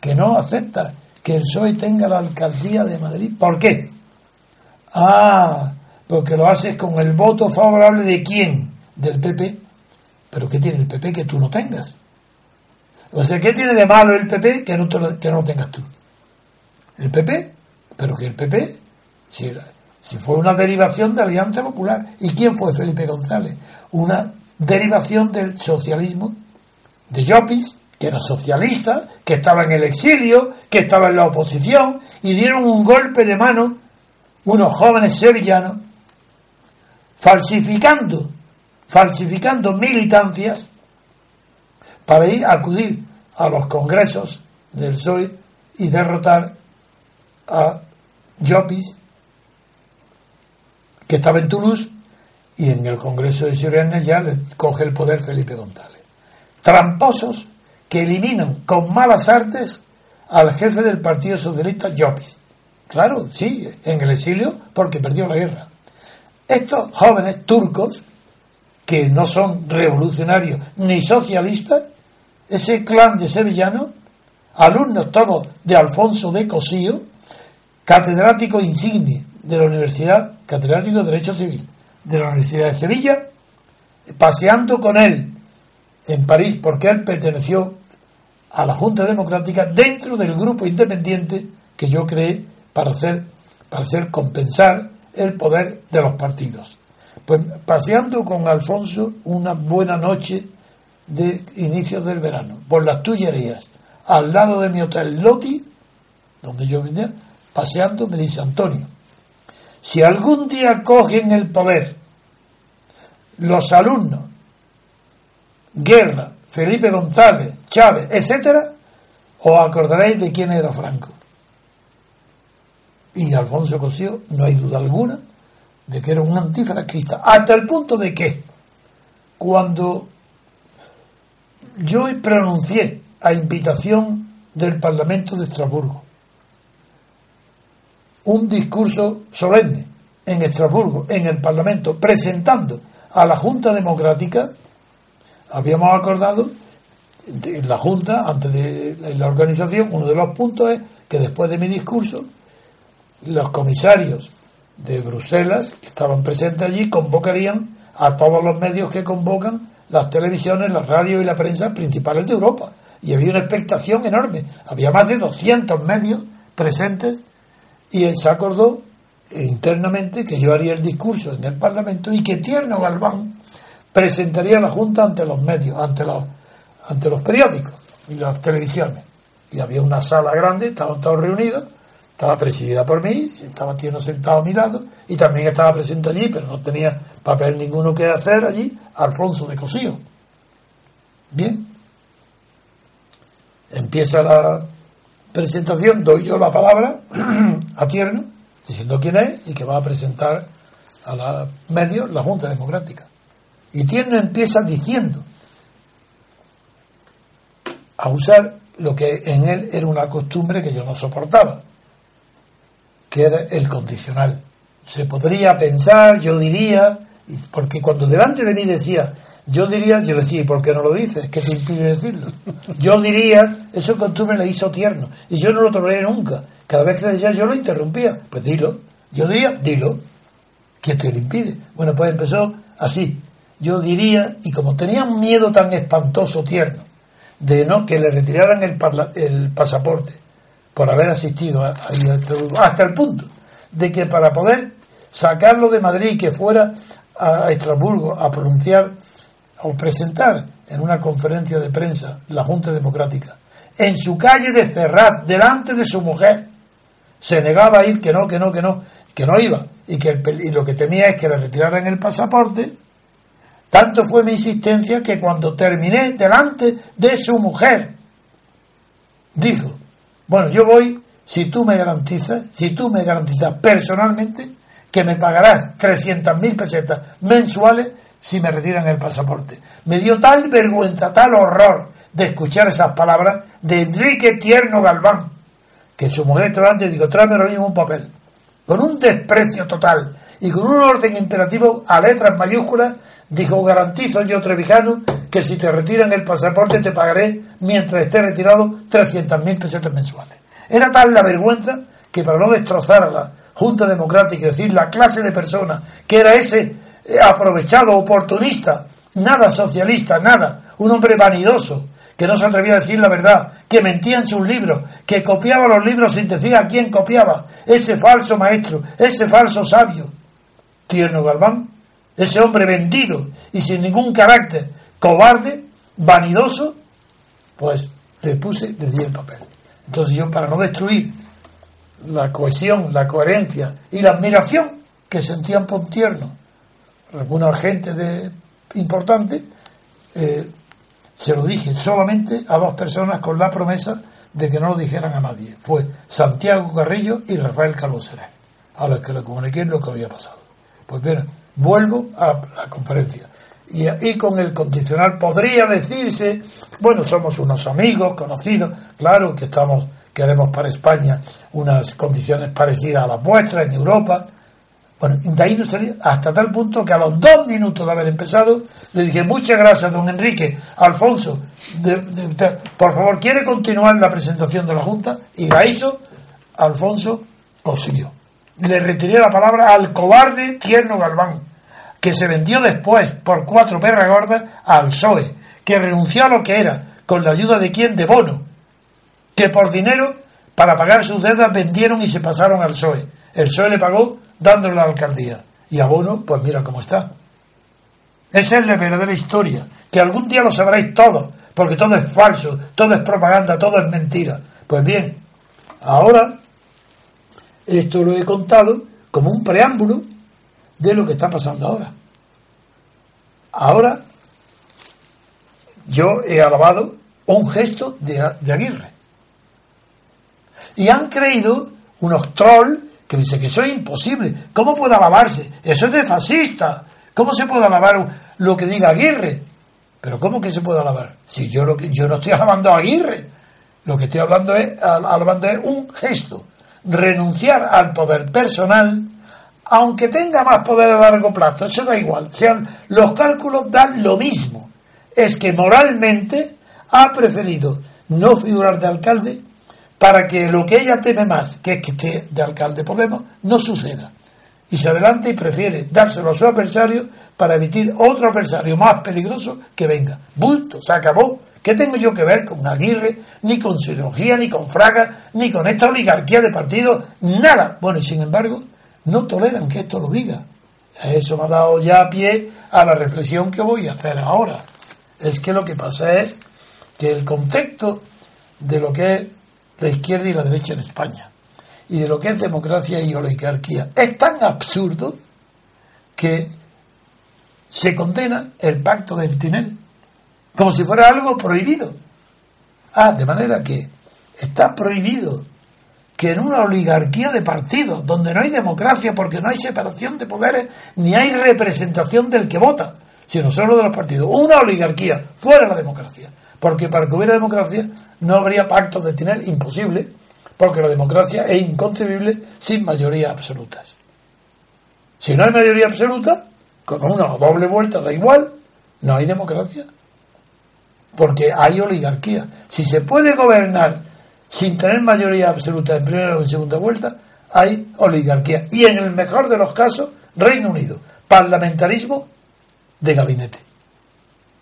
Que no acepta que el PSOE tenga la alcaldía de Madrid. ¿Por qué? Ah, porque lo haces con el voto favorable de quién? Del PP. Pero ¿qué tiene el PP que tú no tengas? O sea, ¿qué tiene de malo el PP que no, que no lo tengas tú? El PP, pero que el PP, si, si fue una derivación de Alianza Popular. ¿Y quién fue Felipe González? Una derivación del socialismo de Llopis, que era socialista, que estaba en el exilio, que estaba en la oposición, y dieron un golpe de mano unos jóvenes sevillanos, falsificando falsificando militancias para ir a acudir a los congresos del PSOE y derrotar a Llopis, que estaba en Toulouse, y en el Congreso de Sirene ya le coge el poder Felipe González. Tramposos que eliminan con malas artes al jefe del Partido Socialista, Llopis. Claro, sí, en el exilio porque perdió la guerra. Estos jóvenes turcos que no son revolucionarios ni socialistas, ese clan de sevillanos, alumnos todos de Alfonso de Cosío, catedrático insigne de la Universidad, catedrático de Derecho Civil de la Universidad de Sevilla, paseando con él en París, porque él perteneció a la Junta Democrática dentro del grupo independiente que yo creé para hacer, para compensar el poder de los partidos. Pues paseando con Alfonso una buena noche de inicios del verano, por las Tullerías, al lado de mi hotel Loti, donde yo venía, paseando, me dice Antonio, si algún día cogen el poder los alumnos, Guerra, Felipe González, Chávez, etcétera, os acordaréis de quién era Franco. Y Alfonso Cosío, no hay duda alguna, de que era un antifranquista, hasta el punto de que cuando yo pronuncié a invitación del Parlamento de Estrasburgo un discurso solemne en Estrasburgo, en el Parlamento, presentando a la Junta Democrática, habíamos acordado en la Junta, antes de la organización, uno de los puntos es que después de mi discurso, los comisarios de Bruselas que estaban presentes allí convocarían a todos los medios que convocan las televisiones, las radios y la prensa principales de Europa. Y había una expectación enorme. Había más de 200 medios presentes y se acordó internamente que yo haría el discurso en el Parlamento y que Tierno Galván presentaría la Junta ante los medios, ante los, periódicos y las televisiones. Y había una sala grande, estaban todos reunidos, estaba presidida por mí, estaba Tierno sentado a mi lado y también estaba presente allí, pero no tenía papel ninguno que hacer allí, Alfonso de Cosío. Bien. Empieza la presentación, doy yo la palabra a Tierno diciendo quién es y que va a presentar a los medios la Junta Democrática. Y Tierno empieza diciendo a usar lo que en él era una costumbre que yo no soportaba, que era el condicional. Se podría pensar, yo diría, porque cuando delante de mí decía, yo diría, yo decía, ¿y por qué no lo dices? ¿Qué te impide decirlo? Yo diría, eso costumbre le hizo tierno, y yo no lo toleré nunca. Cada vez que decía yo lo interrumpía. Pues dilo. Yo diría, dilo. ¿Quién te lo impide? Bueno, pues empezó así. Yo diría, y como tenía un miedo tan espantoso, tierno, de no que le retiraran el, el pasaporte por haber asistido a, a, hasta el punto de que para poder sacarlo de Madrid y que fuera a Estrasburgo a pronunciar o presentar en una conferencia de prensa la Junta Democrática en su calle de Ferraz, delante de su mujer, se negaba a ir, que no, que no, que no, que no iba, y que y lo que temía es que le retiraran el pasaporte. Tanto fue mi insistencia que cuando terminé delante de su mujer, dijo, bueno, yo voy si tú me garantizas, si tú me garantizas personalmente que me pagarás 300.000 pesetas mensuales si me retiran el pasaporte. Me dio tal vergüenza, tal horror de escuchar esas palabras de Enrique Tierno Galván, que su mujer delante digo, tráeme ahora mismo un papel. Con un desprecio total y con un orden imperativo a letras mayúsculas, dijo, garantizo yo, Trevijano, que si te retiran el pasaporte te pagaré, mientras esté retirado, 300.000 pesetas mensuales. Era tal la vergüenza que para no destrozar a la Junta Democrática, es decir, la clase de personas que era ese eh, aprovechado, oportunista, nada socialista, nada, un hombre vanidoso, que no se atrevía a decir la verdad, que mentía en sus libros, que copiaba los libros sin decir a quién copiaba, ese falso maestro, ese falso sabio. Tierno Galván, ese hombre vendido y sin ningún carácter, cobarde, vanidoso, pues le puse, le di el papel. Entonces yo, para no destruir la cohesión, la coherencia y la admiración que sentían por Tierno, alguna gente de, importante, eh, se lo dije solamente a dos personas con la promesa de que no lo dijeran a nadie. Fue Santiago Carrillo y Rafael Carlos a los que le comuniqué lo que había pasado. Pues bien, vuelvo a la conferencia. Y con el condicional podría decirse, bueno, somos unos amigos, conocidos, claro que estamos, queremos para España unas condiciones parecidas a las vuestras en Europa, bueno, de ahí no salía hasta tal punto que a los dos minutos de haber empezado le dije muchas gracias, don Enrique, Alfonso, por favor, ¿quiere continuar la presentación de la Junta? Y la hizo, Alfonso consiguió. Le retiré la palabra al cobarde Tierno Galván, que se vendió después por cuatro perras gordas al PSOE, que renunció a lo que era, con la ayuda de quién, de Bono, que por dinero, para pagar sus deudas, vendieron y se pasaron al PSOE. El PSOE le pagó dándole la alcaldía. Y a Bono, pues mira cómo está. Esa es la verdadera historia, que algún día lo sabréis todos, porque todo es falso, todo es propaganda, todo es mentira. Pues bien, ahora esto lo he contado como un preámbulo de lo que está pasando ahora. Ahora yo he alabado un gesto de, Aguirre. Y han creído unos trolls que dicen que eso es imposible. ¿Cómo puede alabarse? Eso es de fascista. ¿Cómo se puede alabar lo que diga Aguirre? Pero ¿cómo que se puede alabar? Si yo, lo que, yo no estoy alabando a Aguirre. Lo que estoy hablando es, alabando es un gesto. Renunciar al poder personal, aunque tenga más poder a largo plazo. Eso da igual. Sean, los cálculos dan lo mismo es que moralmente ha preferido no figurar de alcalde para que lo que ella teme más, que es que esté de alcalde Podemos, no suceda. Y se adelanta y prefiere dárselo a su adversario para evitar otro adversario más peligroso que venga. Bulto, se acabó. ¿Qué tengo yo que ver con Aguirre, ni con cirugía, ni con Fraga, ni con esta oligarquía de partidos? Nada. Bueno, y sin embargo, no toleran que esto lo diga. Eso me ha dado ya pie a la reflexión que voy a hacer ahora es que lo que pasa es que el contexto de lo que es la izquierda y la derecha en España y de lo que es democracia y oligarquía es tan absurdo que se condena el pacto del Tinel como si fuera algo prohibido. Ah, de manera que está prohibido que en una oligarquía de partidos, donde no hay democracia porque no hay separación de poderes ni hay representación del que vota, sino solo de los partidos. Una oligarquía, fuera la democracia. Porque para que hubiera democracia no habría pactos de tener, imposible, porque la democracia es inconcebible sin mayorías absolutas. Si no hay mayoría absoluta, con una doble vuelta da igual, no hay democracia. Porque hay oligarquía. Si se puede gobernar sin tener mayoría absoluta en primera o en segunda vuelta, hay oligarquía. Y en el mejor de los casos, Reino Unido. Parlamentarismo de gabinete,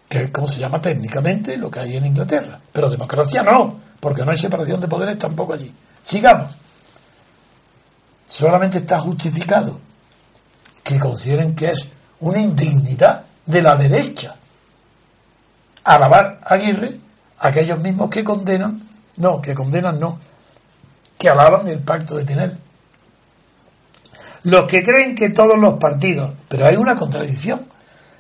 que es como se llama técnicamente lo que hay en Inglaterra. Pero democracia no, porque no hay separación de poderes tampoco allí. Sigamos. Solamente está justificado que consideren que es una indignidad de la derecha alabar a Aguirre aquellos mismos que condenan, no, que condenan no, que alaban el pacto de tener. Los que creen que todos los partidos, pero hay una contradicción,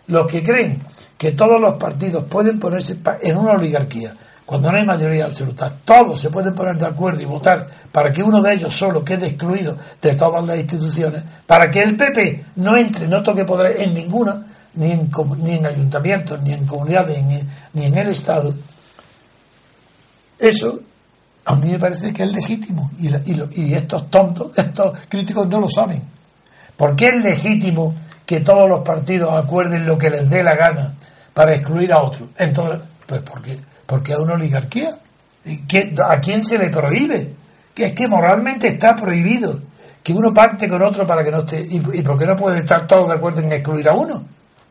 los que creen que todos los partidos pueden ponerse en una oligarquía, cuando no hay mayoría absoluta, todos se pueden poner de acuerdo y votar para que uno de ellos solo quede excluido de todas las instituciones, para que el PP no entre, no toque poder en ninguna, ni en, ni en ayuntamientos, ni en comunidades, ni, en el Estado, eso a mí me parece que es legítimo y, y, y estos tontos, estos críticos no lo saben. ¿Por qué es legítimo que todos los partidos acuerden lo que les dé la gana para excluir a otros. Entonces, pues porque, porque hay una oligarquía. ¿A quién se le prohíbe? Que es que moralmente está prohibido que uno parte con otro para que no esté. ¿Y, y por qué no pueden estar todos de acuerdo en excluir a uno?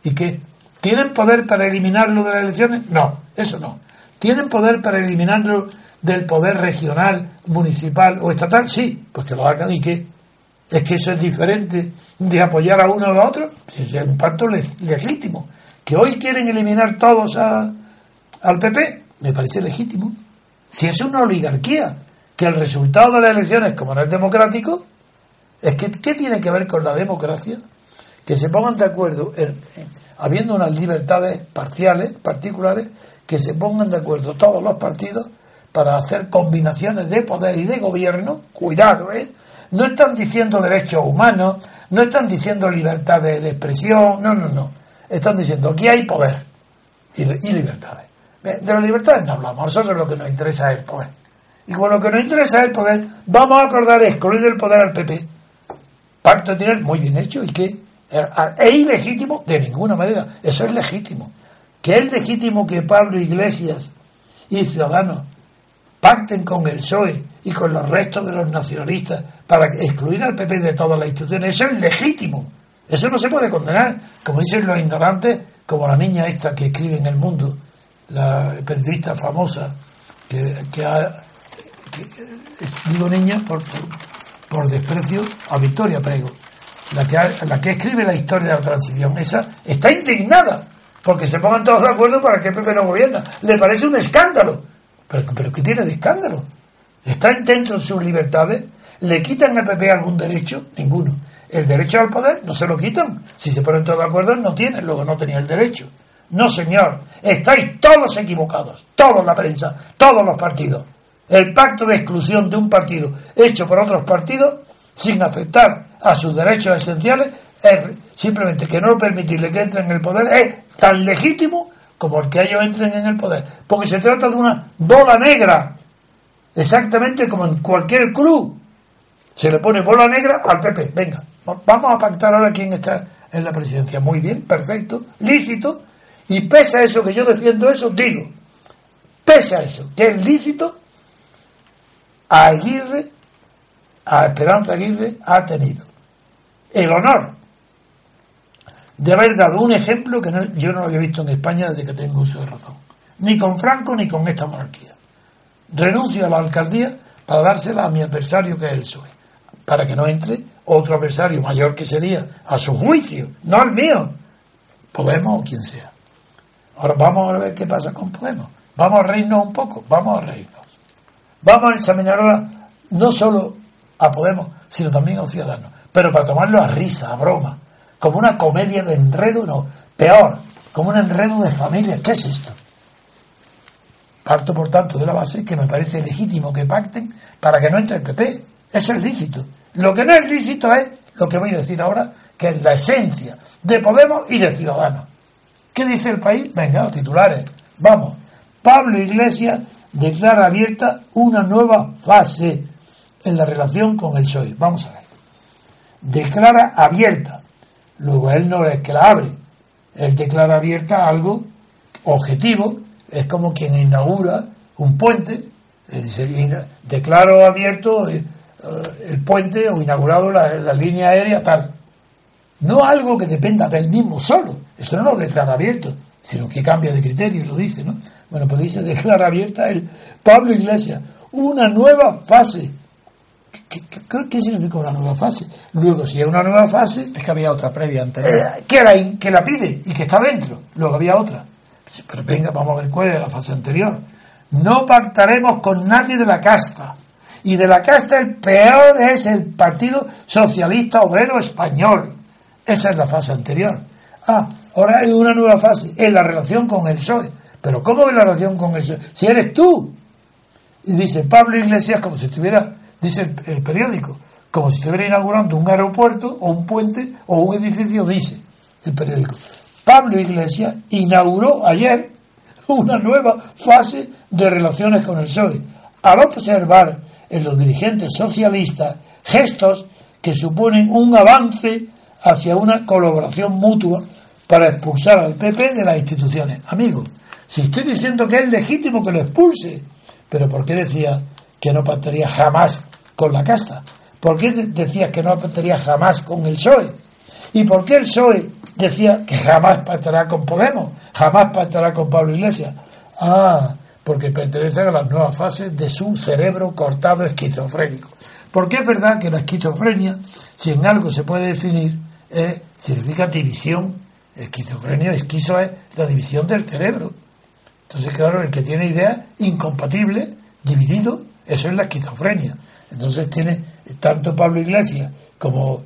¿Y qué? ¿Tienen poder para eliminarlo de las elecciones? No, eso no. ¿Tienen poder para eliminarlo del poder regional, municipal o estatal? Sí, pues que lo hagan y qué. Es que eso es diferente de apoyar a uno o a otro, si es un pacto legítimo. Que hoy quieren eliminar todos al PP, me parece legítimo. Si es una oligarquía, que el resultado de las elecciones, como no es democrático, es que ¿qué tiene que ver con la democracia? Que se pongan de acuerdo, habiendo unas libertades parciales, particulares, que se pongan de acuerdo todos los partidos para hacer combinaciones de poder y de gobierno, cuidado, ¿eh? No están diciendo derechos humanos, no están diciendo libertad de, expresión, no, no, no. Están diciendo aquí hay poder y, libertades. De las libertades no hablamos, nosotros lo que nos interesa es el poder. Y con lo que nos interesa es el poder, vamos a acordar excluir el poder al PP. Pacto tener muy bien hecho y que es ilegítimo de ninguna manera. Eso es legítimo. Que es legítimo que Pablo Iglesias y Ciudadanos pacten con el PSOE y con los restos de los nacionalistas para excluir al PP de todas las instituciones. Eso es legítimo. Eso no se puede condenar. Como dicen los ignorantes, como la niña esta que escribe en el mundo, la periodista famosa que, ha, digo niña por, por, desprecio a Victoria Prego, la que, la que escribe la historia de la transición, esa está indignada porque se pongan todos de acuerdo para que el PP no gobierna. Le parece un escándalo. Pero, pero ¿qué tiene de escándalo? ¿Están dentro de sus libertades? ¿Le quitan al PP algún derecho? Ninguno. El derecho al poder no se lo quitan. Si se ponen todos de acuerdo, no tienen, luego no tenía el derecho. No, señor. Estáis todos equivocados. Toda la prensa, todos los partidos. El pacto de exclusión de un partido hecho por otros partidos, sin afectar a sus derechos esenciales, es simplemente que no permitirle que entren en el poder, es tan legítimo como el que ellos entren en el poder. Porque se trata de una bola negra. Exactamente como en cualquier club. Se le pone bola negra al PP. Venga, vamos a pactar ahora quién está en la presidencia. Muy bien, perfecto, lícito. Y pese a eso que yo defiendo eso, digo, pese a eso, que es lícito, a Aguirre, a Esperanza Aguirre, ha tenido el honor de haber dado un ejemplo que yo no lo había visto en España desde que tengo uso de razón. Ni con Franco ni con esta monarquía. Renuncio a la alcaldía para dársela a mi adversario que es el PSOE, para que no entre otro adversario mayor que sería, a su juicio, no al mío, Podemos o quien sea. Ahora vamos a ver qué pasa con Podemos. Vamos a reírnos un poco, vamos a reírnos. Vamos a examinar ahora no solo a Podemos, sino también a los ciudadanos, pero para tomarlo a risa, a broma, como una comedia de enredo, no, peor, como un enredo de familia. ¿Qué es esto? Parto, por tanto, de la base que me parece legítimo que pacten para que no entre el PP. Eso es lícito. Lo que no es lícito es lo que voy a decir ahora, que es la esencia de Podemos y de Ciudadanos. ¿Qué dice el país? Venga, los titulares. Vamos. Pablo Iglesias declara abierta una nueva fase en la relación con el PSOE. Vamos a ver. Declara abierta Luego él no es que la abre, él declara abierta algo objetivo, es como quien inaugura un puente, declaro abierto eh, el puente o inaugurado la, línea aérea tal. No algo que dependa del mismo solo, eso no lo declara abierto, sino que cambia de criterio y lo dice, ¿no? Bueno, pues dice declara abierta el Pablo Iglesias una nueva fase ¿Qué, significa una nueva fase? Luego, si hay una nueva fase.
Es que había otra previa anterior.
Eh, que, la, que la pide y que está dentro. Luego había otra. Pero venga, vamos a ver cuál es la fase anterior. No pactaremos con nadie de la casta. Y de la casta el peor es el Partido Socialista Obrero Español. Esa es la fase anterior. Ah, ahora hay una nueva fase, en la relación con el PSOE. Pero ¿cómo es la relación con el PSOE? Si eres tú. Y dice Pablo Iglesias como si estuviera dice el, periódico, como si estuviera inaugurando un aeropuerto o un puente o un edificio, dice el periódico. Pablo Iglesias inauguró ayer una nueva fase de relaciones con el PSOE, al observar en los dirigentes socialistas gestos que suponen un avance hacia una colaboración mutua para expulsar al PP de las instituciones. Amigo, si estoy diciendo que es legítimo que lo expulse, pero ¿por qué decía que no pactaría jamás con la casta? ¿Por qué decías que no pactaría jamás con el PSOE? ¿Y por qué el PSOE decía que jamás pactará con Podemos? Jamás pactará con Pablo Iglesias. Ah, porque pertenecen a las nuevas fases de su cerebro cortado esquizofrénico. Porque es verdad que la esquizofrenia, si en algo se puede definir, significa división. Esquizofrenia, esquizo es la división del cerebro. Entonces, claro, el que tiene ideas incompatibles, dividido, eso es la esquizofrenia. Entonces tiene tanto Pablo Iglesias como,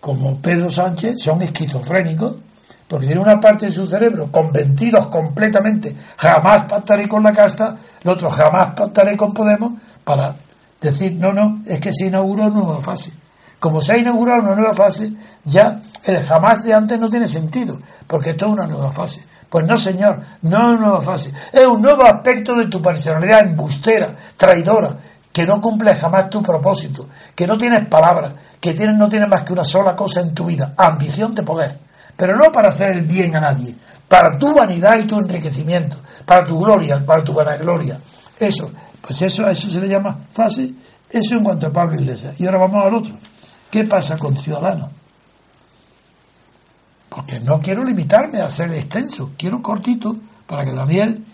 como Pedro Sánchez son esquizofrénicos porque tiene una parte de su cerebro convencidos completamente, jamás pactaré con la casta, el otro jamás pactaré con Podemos, para decir, no, no, es que se inauguró una nueva fase. Como se ha inaugurado una nueva fase, ya el jamás de antes no tiene sentido, porque esto es una nueva fase. Pues no, señor, no es una nueva fase, es un nuevo aspecto de tu personalidad embustera, traidora, que no cumple jamás tu propósito, que no tienes palabras, que tienes, no tienes más que una sola cosa en tu vida, ambición de poder, pero no para hacer el bien a nadie, para tu vanidad y tu enriquecimiento, para tu gloria, para tu vanagloria. Eso, pues eso, eso se le llama fase, eso en cuanto a Pablo Iglesias. Y ahora vamos al otro. ¿Qué pasa con Ciudadanos? Porque no quiero limitarme a ser extenso, quiero cortito para que Daniel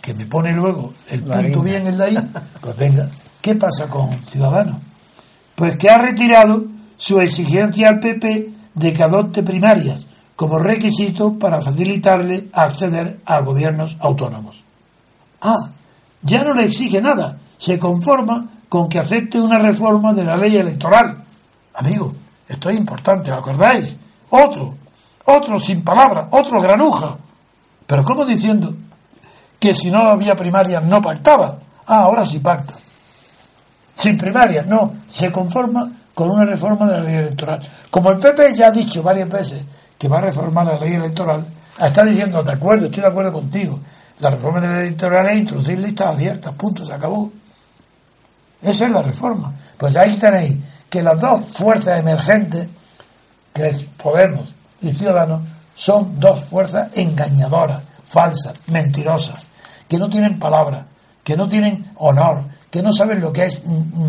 que me pone luego el punto bien en la I, pues venga, ¿qué pasa con Ciudadanos? Pues que ha retirado su exigencia al PP de que adopte primarias como requisito para facilitarle acceder a gobiernos autónomos. Ah, ya no le exige nada, se conforma con que acepte una reforma de la ley electoral. Amigo, esto es importante, ¿lo acordáis? Otro, otro sin palabras, otro granuja. Pero ¿cómo diciendo que si no había primarias no pactaba? Ah, ahora sí pacta. Sin primarias, no, se conforma con una reforma de la ley electoral. Como el PP ya ha dicho varias veces que va a reformar la ley electoral, está diciendo, de acuerdo, estoy de acuerdo contigo, la reforma de la ley electoral es introducir listas abiertas, punto, se acabó. Esa es la reforma. Pues ahí tenéis que las dos fuerzas emergentes, que es Podemos y Ciudadanos, son dos fuerzas engañadoras, falsas, mentirosas, que no tienen palabra, que no tienen honor, que no saben lo que es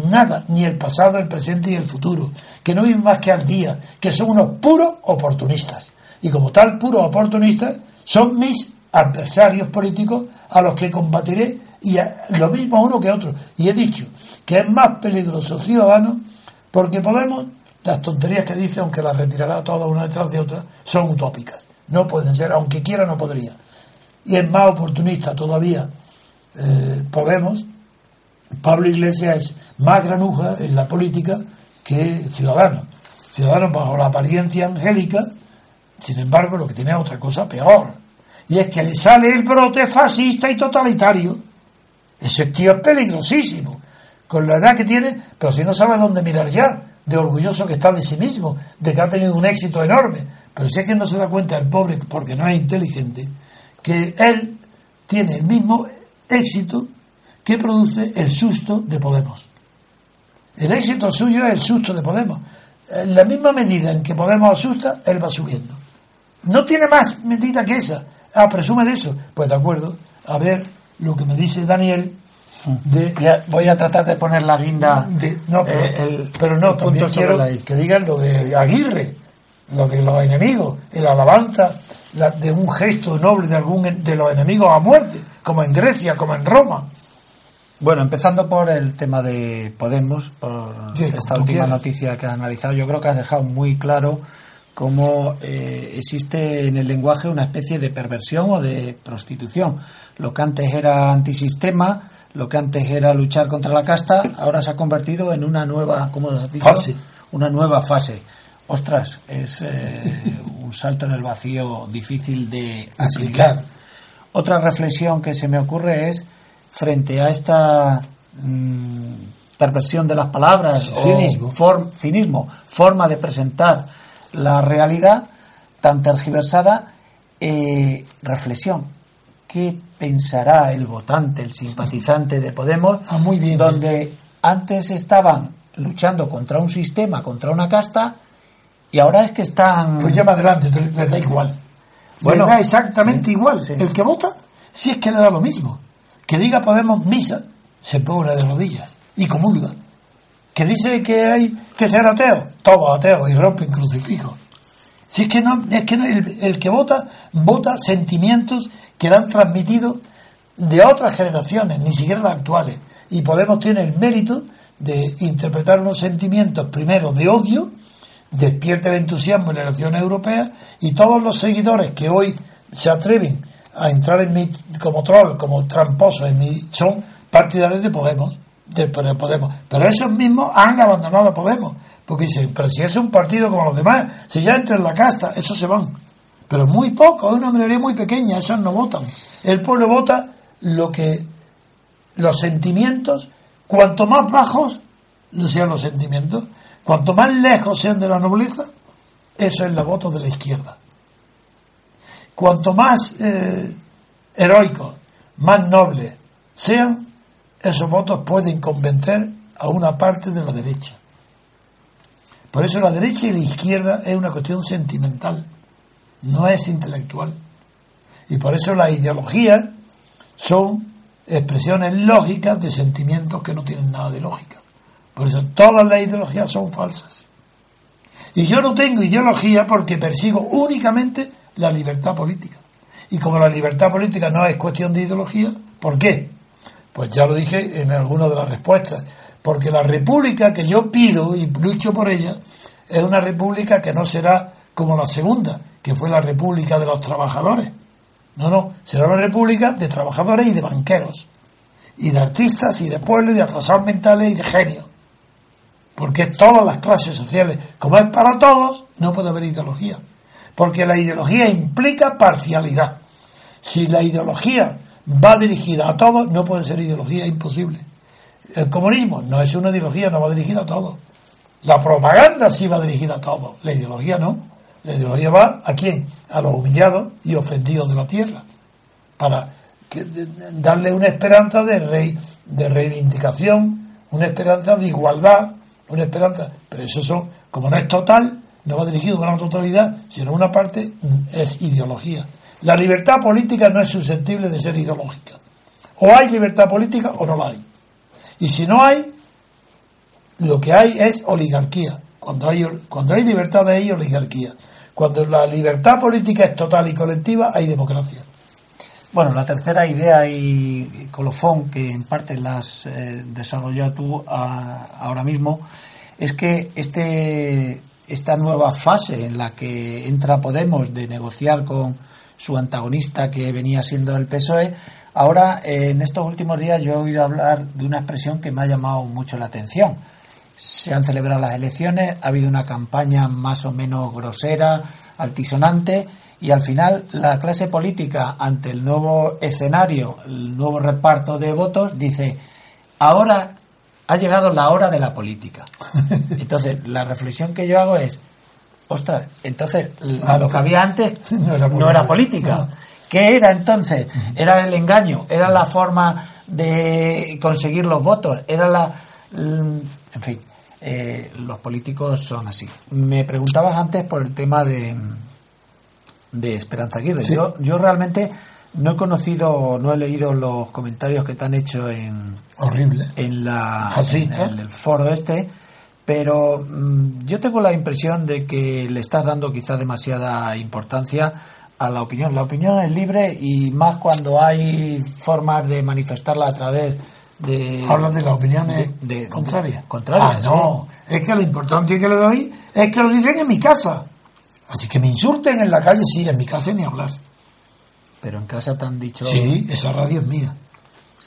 nada, ni el pasado, el presente y el futuro, que no viven más que al día, que son unos puros oportunistas. Y como tal, puros oportunistas, son mis adversarios políticos a los que combatiré y a- lo mismo uno que otro. Y he dicho que es más peligroso ciudadano porque Podemos, las tonterías que dice, aunque las retirará todas una detrás de otra, son utópicas. No pueden ser, aunque quiera no podría. Y es más oportunista todavía eh, Podemos. Pablo Iglesias es más granuja en la política que Ciudadanos. Ciudadanos bajo la apariencia angélica, sin embargo, lo que tiene es otra cosa peor. Y es que le sale el brote fascista y totalitario. Ese tío es peligrosísimo. Con la edad que tiene, pero si no sabe dónde mirar ya, de orgulloso que está de sí mismo, de que ha tenido un éxito enorme. Pero si es que no se da cuenta el pobre, porque no es inteligente, que él tiene el mismo éxito que produce el susto de Podemos. El éxito suyo es el susto de Podemos. En la misma medida en que Podemos asusta, él va subiendo. No tiene más medida que esa. Ah, presume de eso. Pues de acuerdo. A ver lo que me dice Daniel de...
Ya, voy a tratar de poner la guinda.
de- no, pero,
eh, el-
pero no, también quiero
la
que digan lo de Aguirre, lo de los enemigos, el alabanza la- de un gesto noble de algún de los enemigos a muerte, como en Grecia, como en Roma.
Bueno, empezando por el tema de Podemos, por
Sí,
esta última noticia que has analizado, yo creo que has dejado muy claro cómo eh, existe en el lenguaje una especie de perversión o de prostitución. Lo que antes era antisistema, lo que antes era luchar contra la casta, ahora se ha convertido en una nueva, ¿cómo has dicho?
Fase.
Una nueva fase. Ostras, es eh, un salto en el vacío difícil de.
Aplicar.
Otra reflexión que se me ocurre es, frente a esta mm, perversión de las palabras,
Cinismo.
o form- cinismo, forma de presentar la realidad tan tergiversada, eh, reflexión. ¿Qué pensará el votante, el simpatizante de Podemos,
Ah, muy bien.
donde antes estaban luchando contra un sistema, contra una casta, y ahora es que están...
Pues ya más adelante, te- le da igual.
Bueno,
le da exactamente
sí,
igual.
sí.
El que vota, si es que le da lo mismo. Que diga Podemos misa, se pone de rodillas y comulga. Que dice que hay que ser ateo, todos ateos y rompen crucifijos. Si es que no, es que no, el, que vota, vota sentimientos que le han transmitido de otras generaciones, ni siquiera las actuales. Y Podemos tiene el mérito de interpretar unos sentimientos, primero de odio, despierte el entusiasmo en la nación europea, y todos los seguidores que hoy se atreven a entrar en mi, como troll, como tramposos en mi, son partidarios de Podemos, de, de Podemos. Pero esos mismos han abandonado a Podemos, porque dicen, pero si es un partido como los demás, si ya entra en la casta, esos se van. Pero muy poco, es una minoría muy pequeña, esos no votan. El pueblo vota lo que los sentimientos, cuanto más bajos sean los sentimientos, cuanto más lejos sean de la nobleza, eso es la voto de la izquierda. Cuanto más eh, heroicos, más nobles sean, esos votos pueden convencer a una parte de la derecha. Por eso la derecha y la izquierda es una cuestión sentimental, no es intelectual. Y por eso las ideologías son expresiones lógicas de sentimientos que no tienen nada de lógica. Por eso todas las ideologías son falsas. Y yo no tengo ideología porque persigo únicamente la libertad política. Y como la libertad política no es cuestión de ideología, ¿Por qué? Pues ya lo dije en alguna de las respuestas. Porque la república que yo pido y lucho por ella es una república que no será como la segunda, que fue la república de los trabajadores. No, no, será una república de trabajadores y de banqueros, y de artistas y de pueblos y de atrasados mentales y de genios. Porque todas las clases sociales, como es para todos, no puede haber ideología. Porque la ideología implica parcialidad. Si la ideología va dirigida a todos, no puede ser ideología, imposible. El comunismo no es una ideología, no va dirigida a todos. La propaganda sí va dirigida a todos, la ideología no. La ideología va a quién? A los humillados y ofendidos de la tierra. Para darle una esperanza de, rey, de reivindicación, una esperanza de igualdad, una esperanza. Pero eso son, como no es total, no va dirigido a una totalidad, sino a una parte, es ideología. La libertad política no es susceptible de ser ideológica. O hay libertad política o no la hay. Y si no hay, lo que hay es oligarquía. Cuando hay, cuando hay libertad hay oligarquía. Cuando la libertad política es total y colectiva, hay democracia.
Bueno, la tercera idea y colofón que en parte las eh, desarrollado tú ahora mismo es que este esta nueva fase en la que entra Podemos de negociar con su antagonista que venía siendo el PSOE, ahora eh, en estos últimos días yo he oído hablar de una expresión que me ha llamado mucho la atención. Se han celebrado las elecciones, ha habido una campaña más o menos grosera, altisonante, y al final la clase política, ante el nuevo escenario, el nuevo reparto de votos, dice, ahora ha llegado la hora de la política. Entonces, la reflexión que yo hago es, ostras, entonces lo que había antes no era política. ¿Qué era entonces? Era el engaño, era la forma de conseguir los votos, era la... En fin, eh, los políticos son así. Me preguntabas antes por el tema de, de Esperanza Aguirre. Yo, yo realmente no he conocido, no he leído los comentarios que te han hecho en,
Horrible.
en, la, en, el, foro este, pero mm, yo tengo la impresión de que le estás dando quizá demasiada importancia a la opinión. La opinión es libre y más cuando hay formas de manifestarla a través de...
Hablan de las opiniones
de,
contrarias.
Contrarias,
ah, no. Es que la importancia que le doy es que lo dicen en mi casa. Así que me insulten en la calle, sí, en mi casa ni hablar.
Pero en casa te han dicho.
Sí, esa radio es mía.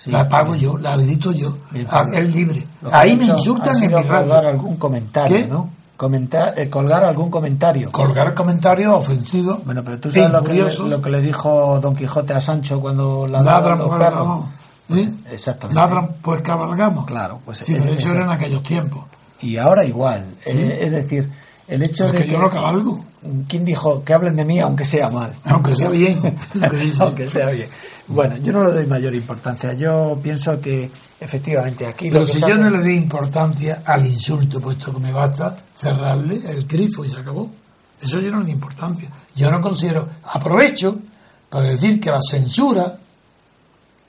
la pago yo, la edito yo. Es libre. Ahí me insultan en mi radio.
colgar algún comentario, ¿no? Comentar, eh, colgar algún comentario.
Colgar comentario ofensivo.
Bueno, pero tú sabes lo que, le, lo que, le, dijo Don Quijote a Sancho cuando ladran los perros.
Pues, exactamente. Ladran pues cabalgamos.
Claro, pues
sí, pero eso era en aquellos tiempos.
Y ahora igual. Eh, es decir, el hecho de
que, yo no cabalgo.
¿Quién dijo que hablen de mí aunque sea mal?
Aunque sea bien.
aunque sea bien. Bueno, yo no le doy mayor importancia. Yo pienso que efectivamente aquí.
Pero si yo no le doy importancia al insulto, puesto que me basta cerrarle el grifo y se acabó. Eso yo no le doy importancia. Yo no considero. Aprovecho para decir que la censura,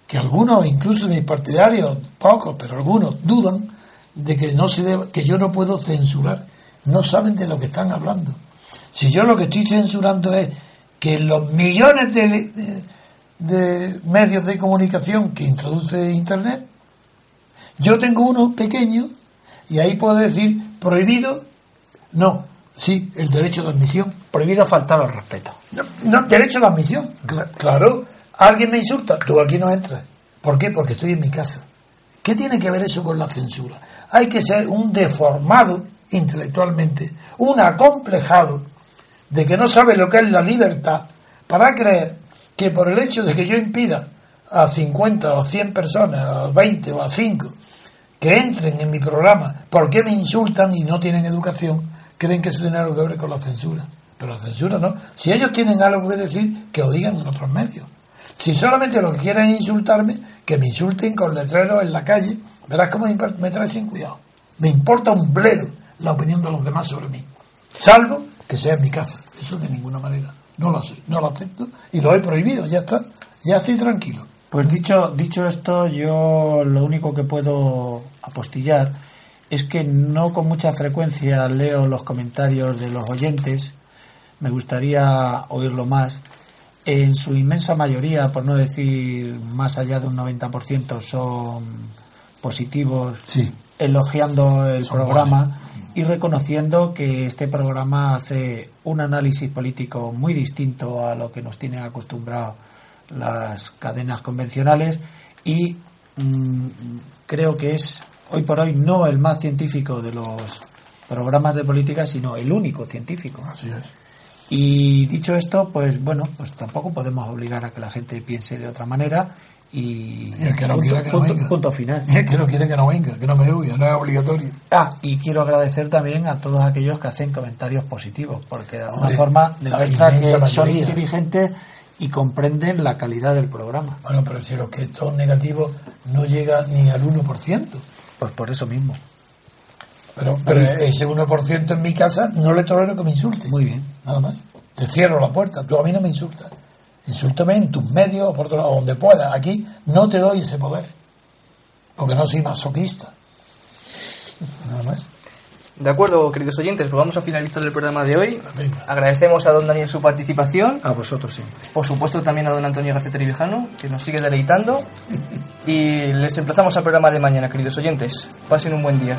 que algunos, incluso mis partidarios, pocos, pero algunos, dudan de que no se debe, que yo no puedo censurar. No saben de lo que están hablando. Si yo lo que estoy censurando es que los millones de, de medios de comunicación que introduce Internet, yo tengo uno pequeño y ahí puedo decir prohibido, no, sí, el derecho de admisión.
Prohibido faltar al respeto.
No, derecho de admisión, claro. Alguien me insulta, tú aquí no entras. ¿Por qué? Porque estoy en mi casa. ¿Qué tiene que ver eso con la censura? Hay que ser un deformado intelectualmente, un acomplejado de que no sabe lo que es la libertad, para creer que por el hecho de que yo impida a 50 o a 100 personas, a 20 o a 5, que entren en mi programa, porque me insultan y no tienen educación, creen que eso tiene algo que ver con la censura. Pero la censura no. Si ellos tienen algo que decir, que lo digan en otros medios. Si solamente lo que quieren insultarme, que me insulten con letreros en la calle, verás cómo me trae sin cuidado. Me importa un bledo la opinión de los demás sobre mí. Salvo que sea en mi casa. Eso de ninguna manera. No lo sé, no lo acepto y lo he prohibido, ya está. Ya estoy tranquilo.
Pues dicho, dicho esto, yo lo único que puedo apostillar es que no con mucha frecuencia leo los comentarios de los oyentes, me gustaría oírlo más, en su inmensa mayoría, por no decir más allá de un 90%, son positivos,
Sí.
elogiando el
Son
programa y reconociendo que este programa hace un análisis político muy distinto a lo que nos tienen acostumbrados las cadenas convencionales y mm, creo que es hoy por hoy no el más científico de los programas de política, sino el único científico.
Así es.
Y dicho esto, pues bueno, pues tampoco podemos obligar a que la gente piense de otra manera y,
el que no
punto,
quiera que no venga.
punto final.
Y el que no quiere que no venga, que no me oiga, no es obligatorio.
Ah, y quiero agradecer también a todos aquellos que hacen comentarios positivos, porque de alguna
Hombre,
forma demuestra que son inteligentes y comprenden la calidad del programa.
Bueno, pero si los que son negativos no llega ni al 1%.
Pues por eso mismo.
Pero, pero ese 1% en mi casa no le tolero que me insulte.
Muy bien.
Nada más. Te cierro la puerta. Tú a mí no me insultas. Insúltame en tus medios por otro lado, donde puedas. Aquí no te doy ese poder. Porque no soy masoquista. Nada más.
De acuerdo, queridos oyentes, pues vamos a finalizar el programa de hoy.
Venga.
Agradecemos a don Daniel su participación.
A vosotros siempre.
Por supuesto también a don Antonio García Trevijano, que nos sigue deleitando. Y les emplazamos al programa de mañana, queridos oyentes. Pasen un buen día.